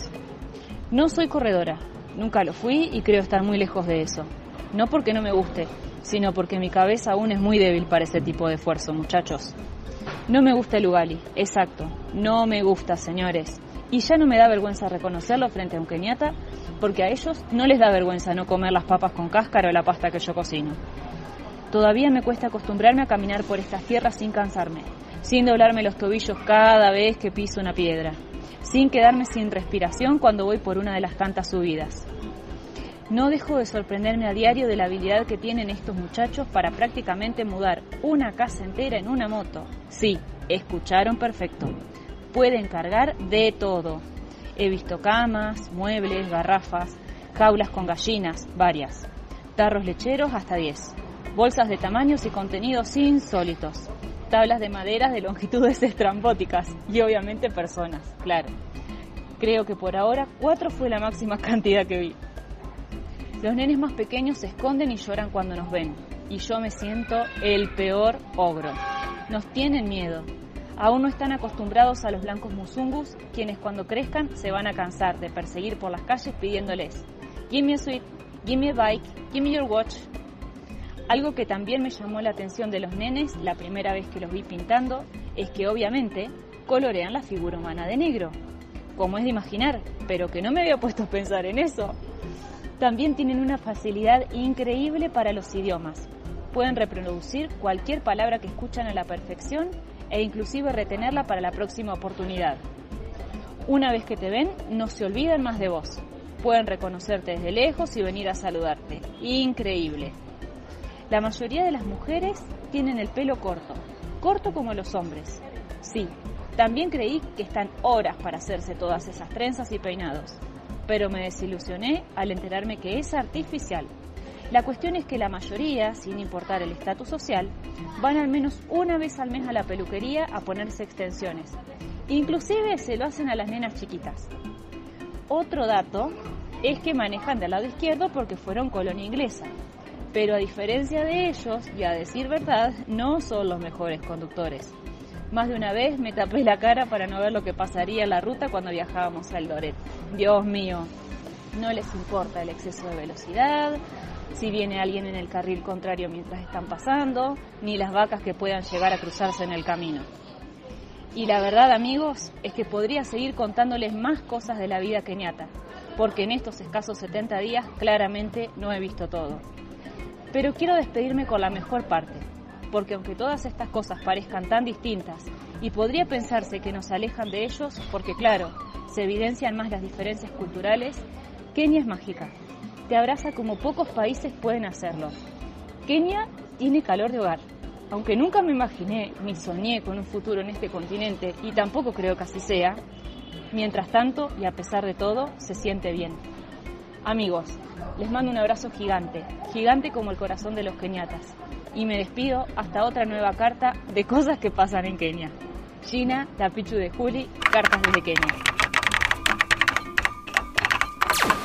No soy corredora, nunca lo fui y creo estar muy lejos de eso. No porque no me guste, sino porque mi cabeza aún es muy débil para ese tipo de esfuerzo, muchachos. No me gusta el Ugali, exacto, no me gusta, señores. Y ya no me da vergüenza reconocerlo frente a un keniata, porque a ellos no les da vergüenza no comer las papas con cáscara o la pasta que yo cocino. Todavía me cuesta acostumbrarme a caminar por estas tierras sin cansarme, sin doblarme los tobillos cada vez que piso una piedra, sin quedarme sin respiración cuando voy por una de las tantas subidas. No dejo de sorprenderme a diario de la habilidad que tienen estos muchachos para prácticamente mudar una casa entera en una moto. Sí, escucharon perfecto. Pueden cargar de todo. He visto camas, muebles, garrafas, jaulas con gallinas, varias. Tarros lecheros hasta 10. Bolsas de tamaños y contenidos insólitos tablas de madera de longitudes estrambóticas y obviamente personas, claro. Creo que por ahora cuatro fue la máxima cantidad que vi. Los nenes más pequeños se esconden y lloran cuando nos ven, y yo me siento el peor ogro. Nos tienen miedo. Aún no están acostumbrados a los blancos musungus, quienes cuando crezcan se van a cansar de perseguir por las calles pidiéndoles, Give me a sweet, give me a bike, give me your watch, algo que también me llamó la atención de los nenes la primera vez que los vi pintando es que obviamente colorean la figura humana de negro, como es de imaginar, pero que no me había puesto a pensar en eso. También tienen una facilidad increíble para los idiomas. Pueden reproducir cualquier palabra que escuchan a la perfección e inclusive retenerla para la próxima oportunidad. Una vez que te ven, no se olvidan más de vos. Pueden reconocerte desde lejos y venir a saludarte. Increíble. La mayoría de las mujeres tienen el pelo corto, corto como los hombres. Sí, también creí que están horas para hacerse todas esas trenzas y peinados, pero me desilusioné al enterarme que es artificial. La cuestión es que la mayoría, sin importar el estatus social, van al menos una vez al mes a la peluquería a ponerse extensiones. Inclusive se lo hacen a las nenas chiquitas. Otro dato es que manejan del lado izquierdo porque fueron colonia inglesa, pero a diferencia de ellos, y a decir verdad, no son los mejores conductores. Más de una vez me tapé la cara para no ver lo que pasaría en la ruta cuando viajábamos al Loret. Dios mío, no les importa el exceso de velocidad, si viene alguien en el carril contrario mientras están pasando, ni las vacas que puedan llegar a cruzarse en el camino. Y la verdad, amigos, es que podría seguir contándoles más cosas de la vida keniata, porque en estos escasos 70 días claramente no he visto todo. Pero quiero despedirme con la mejor parte, porque aunque todas estas cosas parezcan tan distintas y podría pensarse que nos alejan de ellos, porque claro, se evidencian más las diferencias culturales, Kenia es mágica. Te abraza como pocos países pueden hacerlo. Kenia tiene calor de hogar. Aunque nunca me imaginé ni soñé con un futuro en este continente, y tampoco creo que así sea, mientras tanto, y a pesar de todo, se siente bien. Amigos, les mando un abrazo gigante, gigante como el corazón de los keniatas. Y me despido hasta otra nueva carta de cosas que pasan en Kenia. Gina, Tapichu de Juli, cartas desde Kenia.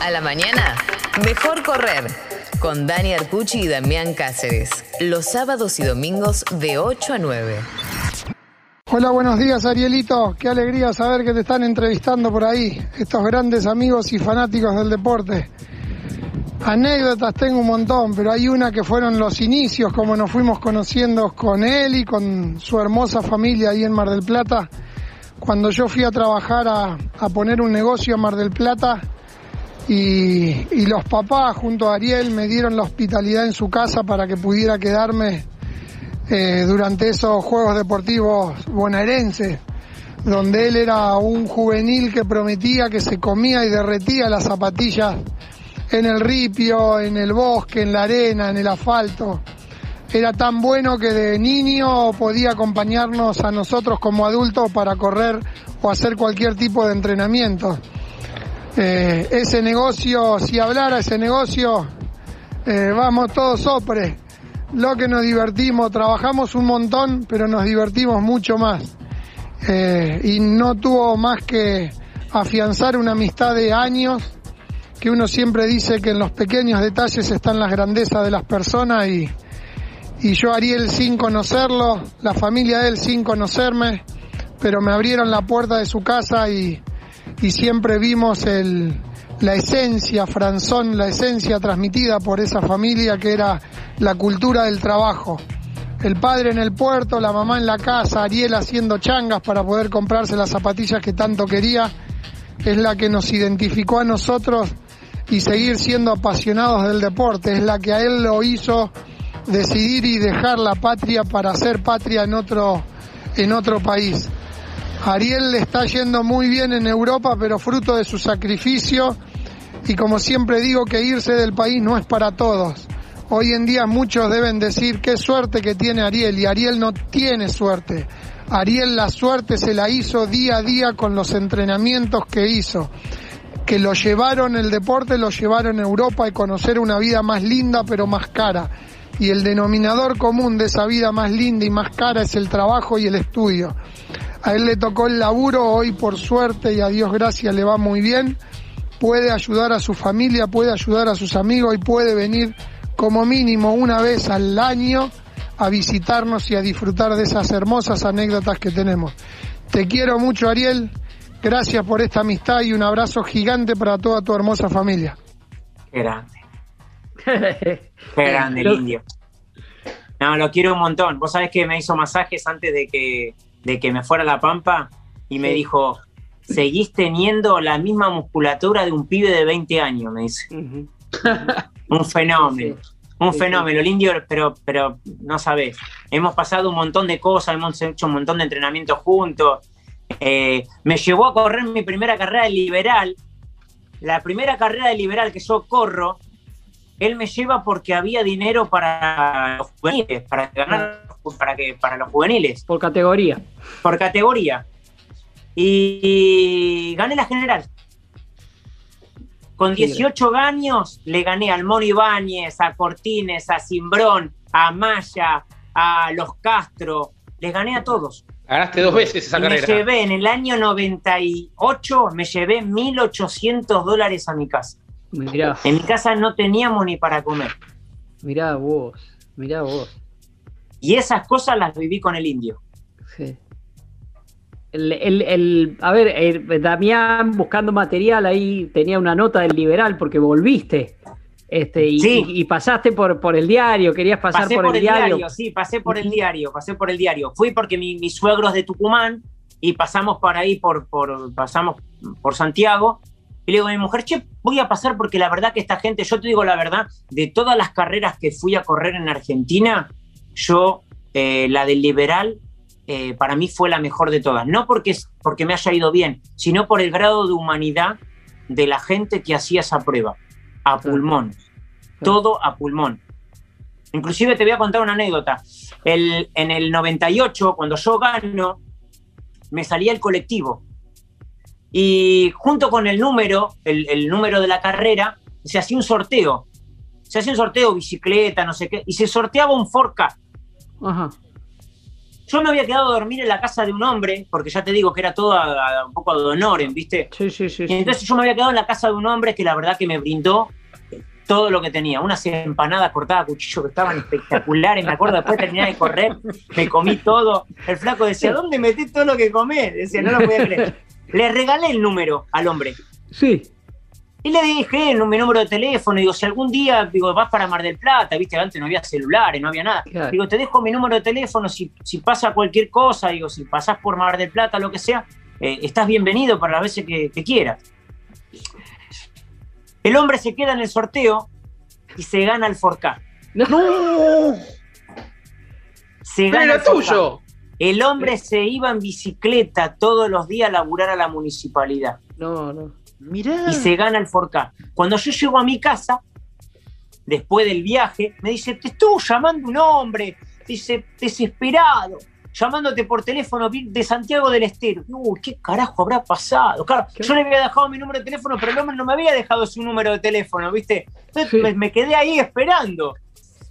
A la mañana, mejor correr. Con Dani Arcucci y Damián Cáceres. Los sábados y domingos de 8 a 9. Hola, buenos días Arielito. Qué alegría saber que te están entrevistando por ahí, estos grandes amigos y fanáticos del deporte. Anécdotas tengo un montón, pero hay una que fueron los inicios, como nos fuimos conociendo con él y con su hermosa familia ahí en Mar del Plata. Cuando yo fui a trabajar a, a poner un negocio en Mar del Plata y, y los papás junto a Ariel me dieron la hospitalidad en su casa para que pudiera quedarme eh, durante esos Juegos Deportivos bonaerenses, donde él era un juvenil que prometía que se comía y derretía las zapatillas en el ripio, en el bosque, en la arena, en el asfalto. Era tan bueno que de niño podía acompañarnos a nosotros como adultos para correr o hacer cualquier tipo de entrenamiento. Eh, ese negocio, si hablara ese negocio, eh, vamos todos sopre. Lo que nos divertimos, trabajamos un montón, pero nos divertimos mucho más. Eh, y no tuvo más que afianzar una amistad de años, que uno siempre dice que en los pequeños detalles están las grandezas de las personas y, y yo Ariel sin conocerlo, la familia de él sin conocerme, pero me abrieron la puerta de su casa y, y siempre vimos el, la esencia, Franzón, la esencia transmitida por esa familia que era la cultura del trabajo. El padre en el puerto, la mamá en la casa, Ariel haciendo changas para poder comprarse las zapatillas que tanto quería, es la que nos identificó a nosotros y seguir siendo apasionados del deporte, es la que a él lo hizo decidir y dejar la patria para ser patria en otro, en otro país. Ariel le está yendo muy bien en Europa, pero fruto de su sacrificio y como siempre digo que irse del país no es para todos. Hoy en día muchos deben decir qué suerte que tiene Ariel y Ariel no tiene suerte. Ariel la suerte se la hizo día a día con los entrenamientos que hizo, que lo llevaron el deporte, lo llevaron a Europa y conocer una vida más linda pero más cara. Y el denominador común de esa vida más linda y más cara es el trabajo y el estudio. A él le tocó el laburo, hoy por suerte y a Dios gracias le va muy bien. Puede ayudar a su familia, puede ayudar a sus amigos y puede venir como mínimo una vez al año a visitarnos y a disfrutar de esas hermosas anécdotas que tenemos. Te quiero mucho, Ariel. Gracias por esta amistad y un abrazo gigante para toda tu hermosa familia. Qué grande. Qué grande el indio. No, lo quiero un montón. Vos sabés que me hizo masajes antes de que, de que me fuera a la pampa y me dijo, seguís teniendo la misma musculatura de un pibe de 20 años, me dice. un fenómeno. Un fenómeno, el indio, pero, pero no sabés. Hemos pasado un montón de cosas, hemos hecho un montón de entrenamientos juntos. Eh, me llevó a correr mi primera carrera de liberal. La primera carrera de liberal que yo corro, él me lleva porque había dinero para los juveniles, para ganar para que para los juveniles, Por categoría. por categoría. Y gané la general. Con Qué 18 años le gané al Moni Ibáñez, a Cortines, a Simbrón, a Maya, a Los Castro. Les gané a todos. Ganaste dos veces esa Y me carrera. llevé en el año 98, me llevé 1.800 dólares a mi casa. Mirá, En mi casa no teníamos ni para comer. mirá vos, mirá vos. Y esas cosas las viví con el indio. Sí. El, el- el- a ver, eh, Damián buscando material ahí tenía una nota del liberal porque volviste. Este, y, Sí. y- y pasaste por, por el diario, querías pasar pasé por, el diario. sí, pasé por el diario, pasé por el diario. Fui porque mi, mi suegro es de Tucumán y pasamos por ahí, por, por, pasamos por Santiago. Y le digo a mi mujer, che, voy a pasar porque la verdad que esta gente, yo te digo la verdad, de todas las carreras que fui a correr en Argentina, yo, eh, la del liberal, eh, para mí fue la mejor de todas. No porque, porque me haya ido bien, sino por el grado de humanidad de la gente que hacía esa prueba, a pulmón. Todo a pulmón. Inclusive te voy a contar una anécdota. El, en el 98, cuando yo gano, me salía el colectivo. Y junto con el número, el, el número de la carrera, se hacía un sorteo. Se hacía un sorteo, bicicleta, no sé qué, y se sorteaba un Ford Ka. Ajá. Yo me había quedado a dormir en la casa de un hombre, porque ya te digo que era todo a- a- un poco de honor, ¿viste? Sí, sí, sí. Y entonces yo me había quedado en la casa de un hombre que la verdad que me brindó todo lo que tenía. Unas empanadas cortadas a cuchillo que estaban espectaculares. Me acuerdo después de terminar de correr, me comí todo. El flaco decía, ¿dónde metí todo lo que comés? Decía, no lo podía creer. Le regalé el número al hombre. Sí. Y le dije en mi número de teléfono, digo, si algún día digo, vas para Mar del Plata, viste, antes no había celulares, no había nada. Claro. Digo, te dejo mi número de teléfono, si, si pasa cualquier cosa, digo, si pasás por Mar del Plata, lo que sea, eh, estás bienvenido para las veces que, que quieras. El hombre se queda en el sorteo y se gana el Forcá. No. Se Pero gana era el tuyo. El hombre se iba en bicicleta todos los días a laburar a la municipalidad No, no. Mirá. y se gana el Forcá. Cuando yo llego a mi casa, después del viaje, me dice, te estuvo llamando un hombre, dice, desesperado, llamándote por teléfono de Santiago del Estero. Uy, ¿qué carajo habrá pasado? Claro, ¿Qué? yo le había dejado mi número de teléfono, pero el hombre no me había dejado su número de teléfono, ¿viste? Entonces Sí. me, me quedé ahí esperando,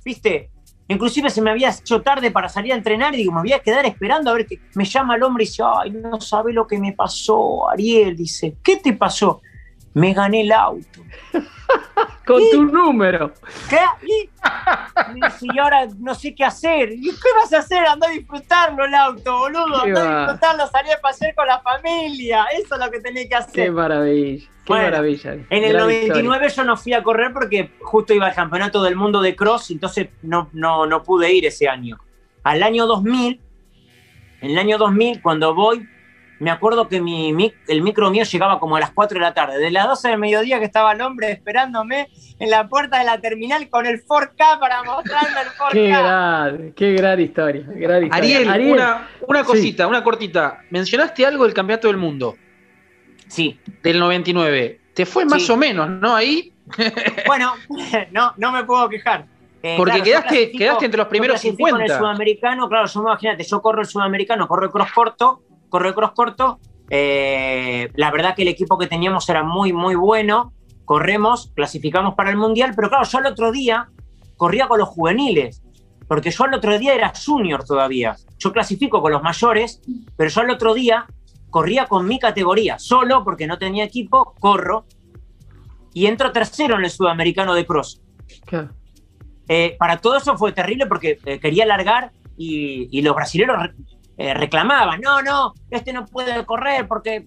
¿viste? Inclusive se me había hecho tarde para salir a entrenar y digo, me voy a quedar esperando a ver que me llama el hombre y dice, ay, no sabe lo que me pasó, Ariel, dice, ¿qué te pasó? Me gané el auto. Con tu número. ¿Qué? Y, me dice, y ahora no sé qué hacer. ¿Y qué vas a hacer? Andá a disfrutarlo el auto, boludo. Qué Andá a disfrutarlo, salir a pasear con la familia. Eso es lo que tenés que Qué hacer. maravilla. Qué Bueno, maravilla. En el Gran 99 yo no fui a correr porque justo iba al campeonato del mundo de cross, entonces no, no, no pude ir ese año. Al año 2000, en el año 2000, cuando voy, me acuerdo que mi, mi- el micro mío llegaba como a las 4 de la tarde. De las 12 del mediodía que estaba el hombre esperándome en la puerta de la terminal con el 4K para mostrarme el 4K. Qué gran, qué gran historia. Gran historia. Ariel, Una, una Sí. cosita, una cortita. Mencionaste algo del campeonato del mundo Sí, del 99. Te fue más Sí. o menos, ¿no? Ahí. bueno, no, no me puedo quejar. Eh, Porque quedaste- quedaste entre los primeros clasifico En 50. el sudamericano, claro, yo imagínate, yo corro el sudamericano, corro el cross corto, corro el cross corto. eh, la verdad que el equipo que teníamos era muy, muy bueno. Corremos, clasificamos para el mundial, pero claro, yo al otro día corría con los juveniles, porque yo al otro día era junior todavía. Yo clasifico con los mayores, pero yo al otro día corría con mi categoría, solo porque no tenía equipo, corro y entro tercero en el sudamericano de cross. Eh, para todo eso fue terrible porque eh, quería largar y, y los brasileños re- eh, reclamaban, no, no, este no puede correr porque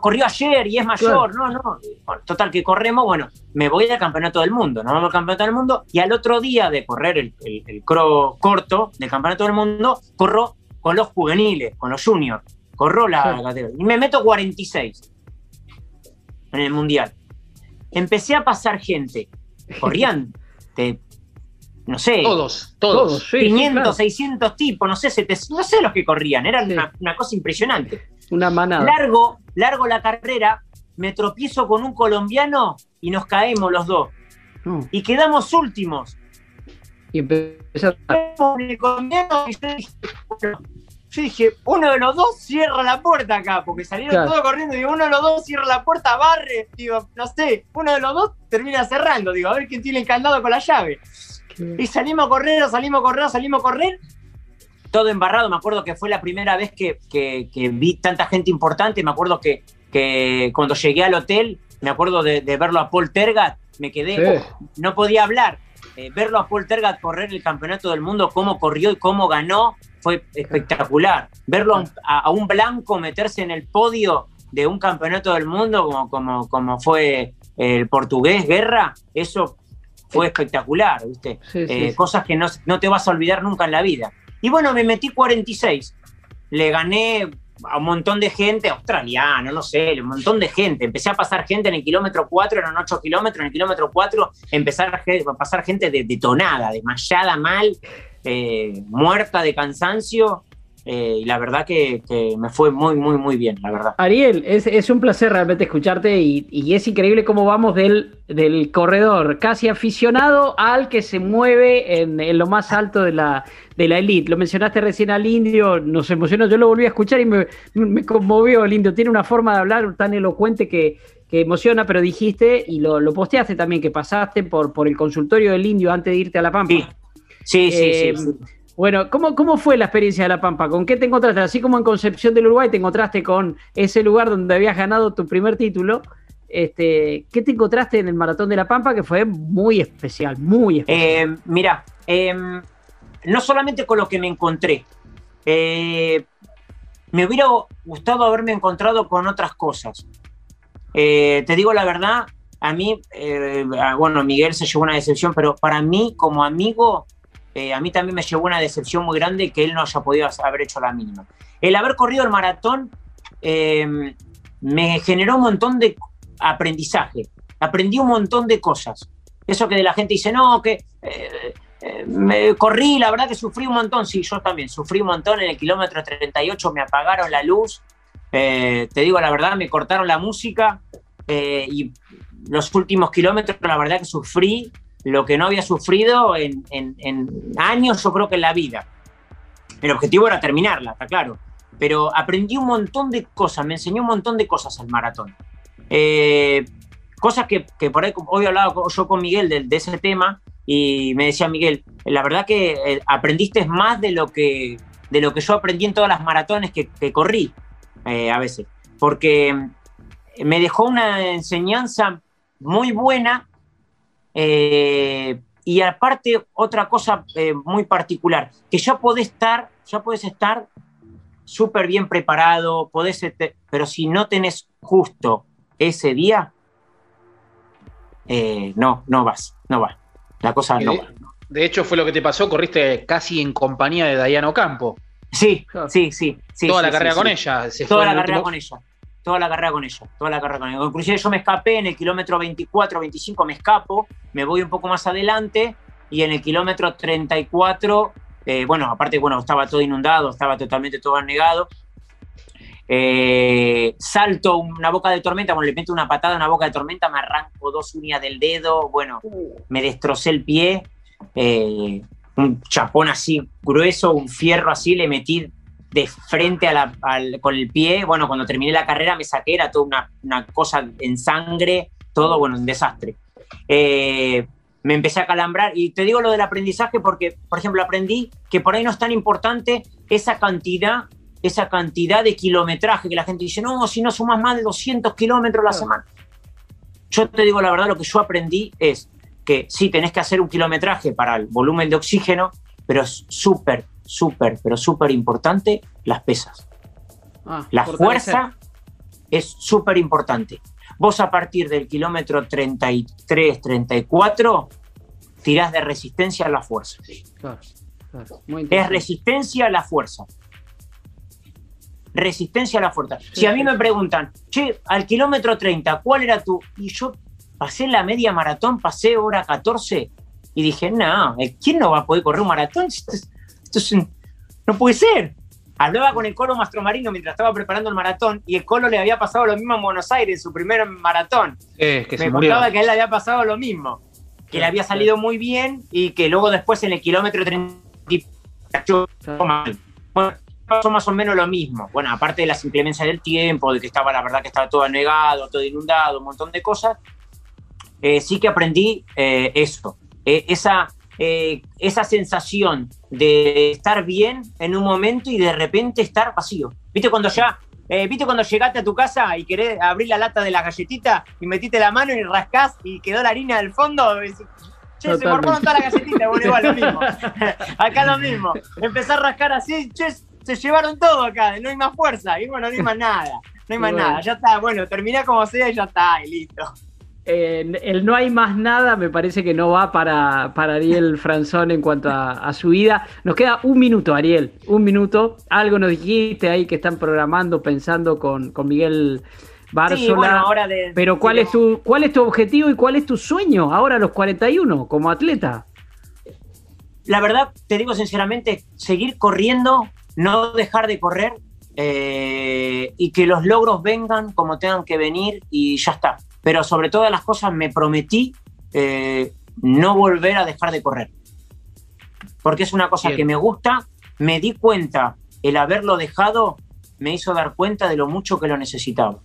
corrió ayer y es mayor, no, no. Bueno, total, que corremos, bueno, me voy al campeonato del mundo, nos vamos al campeonato del mundo y al otro día de correr el, el, el cro corto del campeonato del mundo, corro con los juveniles, con los juniors, corro la Sí. categoría y me meto 46 en el mundial. Empecé a pasar gente, corrían, te- no sé, Todos, todos. Todos, sí, sí, 500, claro. 600 tipos, no sé, 700, no sé los que corrían, era Sí. una, una cosa impresionante. Una manada. Largo, largo la carrera, me tropiezo con un colombiano y nos caemos los dos. Y quedamos últimos. Y empezó a- Yo dije, uno de los dos cierra la puerta acá, porque salieron Claro. todos corriendo. Digo, uno de los dos cierra la puerta, barre. Digo, no sé, uno de los dos termina cerrando. Digo, a ver quién tiene el candado con la llave. Y salimos a correr, salimos a correr, salimos a correr. Todo embarrado, me acuerdo que fue la primera vez que, que- que vi tanta gente importante. Me acuerdo que, que cuando llegué al hotel, me acuerdo de, de verlo a Paul Tergat, me quedé, Sí. no podía hablar. Eh, verlo a Paul Tergat correr el campeonato del mundo, cómo corrió y cómo ganó, fue espectacular. Verlo a un, a- a un blanco meterse en el podio de un campeonato del mundo, como, como, como fue el portugués Guerra, eso fue espectacular, ¿viste? Sí, sí, Eh, sí. Cosas que no, no te vas a olvidar nunca en la vida. Y bueno, me metí 46. Le gané a un montón de gente, australiano, no sé, un montón de gente. Empecé a pasar gente en el kilómetro 4, eran 8 kilómetros, en el kilómetro 4 empezar a pasar gente de- detonada, desmayada mal, eh, muerta de cansancio. eh, y la verdad que, que me fue muy, muy, muy bien, la verdad. Ariel, es, es un placer realmente escucharte y, y es increíble cómo vamos del, del corredor casi aficionado al que se mueve en, en lo más alto de la, de la elite. Lo mencionaste recién al indio, nos emocionó, yo lo volví a escuchar y me, me conmovió el indio. Tiene una forma de hablar tan elocuente que, que emociona, pero dijiste y lo, lo posteaste también, que pasaste por, por el consultorio del indio antes de irte a La Pampa. Sí, sí, sí. Eh, sí, sí. Bueno, ¿cómo, ¿cómo fue la experiencia de La Pampa? ¿Con qué te encontraste? Así como en Concepción del Uruguay te encontraste con ese lugar donde habías ganado tu primer título, este, ¿qué te encontraste en el Maratón de La Pampa que fue muy especial, muy especial? Eh, mira, eh, no solamente con lo que me encontré, eh, me hubiera gustado haberme encontrado con otras cosas. Eh, te digo la verdad, a mí, bueno, Miguel se llevó una decepción, pero para mí, como amigo, a mí también me llevó una decepción muy grande que él no haya podido haber hecho la mínima. El haber corrido el maratón me generó un montón de aprendizaje. Aprendí un montón de cosas. Eso que de la gente dice, no, que me corrí, la verdad que sufrí un montón, sí, yo también sufrí un montón en el kilómetro 38, me apagaron la luz, eh, te digo la verdad, me cortaron la música eh, y los últimos kilómetros, la verdad que sufrí lo que no había sufrido en, años, yo creo que en la vida. El objetivo era terminarla, está claro, pero aprendí un montón de cosas, me enseñó un montón de cosas el maratón. Eh, cosas que, por ahí, hoy hablaba yo con Miguel de ese tema, y me decía Miguel, la verdad que eh, aprendiste más de lo que, de lo que yo aprendí en todas las maratones que, corrí eh, a veces, porque me dejó una enseñanza muy buena eh, y aparte otra cosa muy particular, que ya podés estar, ya podés estar súper bien preparado, podés, pero si no tenés justo ese día, no, no vas, no vas. La cosa no. De, hecho, fue lo que te pasó, corriste casi en compañía de Dayano Campo. Sí, sí, sí. toda la carrera con ella. toda la carrera con ella. Toda la carrera con ella. Toda la carrera con ella. Inclusive yo me escapé en el kilómetro 24, 25, me escapo, me voy un poco más adelante y en el kilómetro 34, eh, bueno, aparte, bueno, estaba todo inundado, estaba totalmente todo anegado. Eh, salto una boca de tormenta, bueno, le meto una patada a una boca de tormenta, me arranco dos uñas del dedo, bueno, me destrocé el pie, eh, un chapón así grueso, un fierro así, le metí de frente con el pie, bueno, cuando terminé la carrera me saqué, era toda una, cosa en sangre, todo, bueno, un desastre. Eh, me empecé a calambrar y te digo lo del aprendizaje porque, por ejemplo, aprendí que por ahí no es tan importante esa cantidad esa cantidad de kilometraje que la gente dice, no, si no sumas más de 200 kilómetros la semana. Yo te digo la verdad, lo que yo aprendí es que sí, tenés que hacer un kilometraje para el volumen de oxígeno, pero es súper, súper, pero súper importante las pesas. Ah, la fuerza es súper importante. Vos a partir del kilómetro 33, 34, tirás de resistencia a la fuerza. es resistencia a la fuerza resistencia a la fuerza. Si a mí me preguntan, che, al kilómetro 30, ¿cuál era tu? Y yo pasé la media maratón, pasé hora 14 y dije, no, ¿quién no va a poder correr un maratón? Esto, no puede ser. Hablaba con el Colo Mastromarino mientras estaba preparando el maratón y el Colo le había pasado lo mismo en Buenos Aires, su primer maratón. que me contaba que a él le había pasado lo mismo, que le había salido muy bien y que luego después en el kilómetro 30 bueno, pasó más o menos lo mismo. Bueno, aparte de las inclemencias del tiempo, de que estaba, la verdad, que estaba todo anegado, todo inundado, un montón de cosas, eh, sí que aprendí eh, eso, eh, esa, esa sensación de estar bien en un momento y de repente estar vacío. ¿Viste cuando ya, viste cuando llegaste a tu casa y querés abrir la lata de la galletita y metiste la mano y rascás y quedó la harina del fondo? Che, se formaron todas las galletitas, bueno, igual lo mismo. Acá lo mismo. Empezar a rascar así, che, se llevaron todo acá, no hay más fuerza, y bueno, no hay más nada, no hay más nada, ya está, bueno, termina como sea y ya está, y listo. El no hay más nada me parece que no va para, para Ariel Franzón en cuanto a, su vida. Nos queda un minuto, Ariel, un minuto. Algo nos dijiste ahí que están programando, pensando con, con Miguel Bárzola. pero ¿cuál, es tu, ¿cuál es tu objetivo y cuál es tu sueño ahora a los 41 como atleta? La verdad, te digo sinceramente, seguir corriendo no dejar de correr eh, y que los logros vengan como tengan que venir y ya está. Pero sobre todas las cosas me prometí eh, no volver a dejar de correr. Porque es una cosa que me gusta, me di cuenta, el haberlo dejado me hizo dar cuenta de lo mucho que lo necesitaba.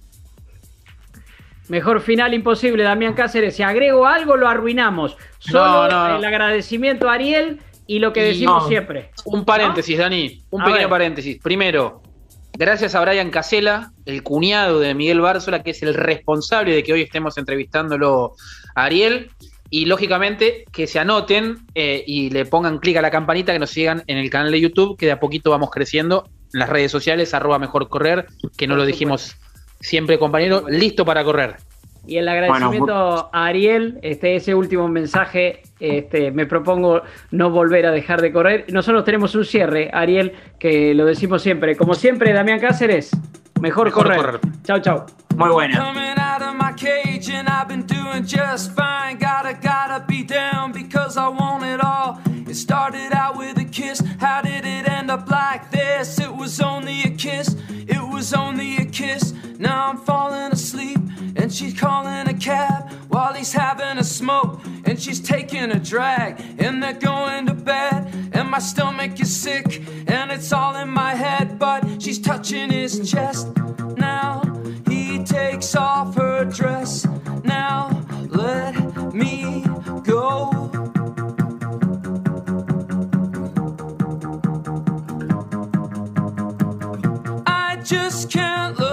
Mejor final imposible, Damián Cáceres. Si agrego algo, lo arruinamos. Solo el agradecimiento a Ariel y lo que decimos siempre. Un paréntesis, Dani, un pequeño paréntesis. Primero, gracias a Brian Casela, el cuñado de Miguel Bárzola, que es el responsable de que hoy estemos entrevistándolo a Ariel. Y lógicamente que se anoten eh, y le pongan clic a la campanita, que nos sigan en el canal de YouTube, que de a poquito vamos creciendo. En las redes sociales, arroba mejor correr, que no lo dijimos siempre compañero, listo para correr. Y el agradecimiento a Ariel, este, ese último mensaje, este, me propongo no volver a dejar de correr. Nosotros tenemos un cierre, Ariel, que lo decimos siempre. Como siempre, Damián Cáceres, mejor, correr. correr. Chau, chau. Muy buena. It started out with a kiss. How did it end up like this? It was only a kiss. It was only a kiss. Now I'm falling asleep. and she's calling a cab while he's having a smoke. And she's taking a drag and they're going to bed. And my stomach is sick and it's all in my head but she's touching his chest. Now he takes off her dress. Now let me go. I just can't look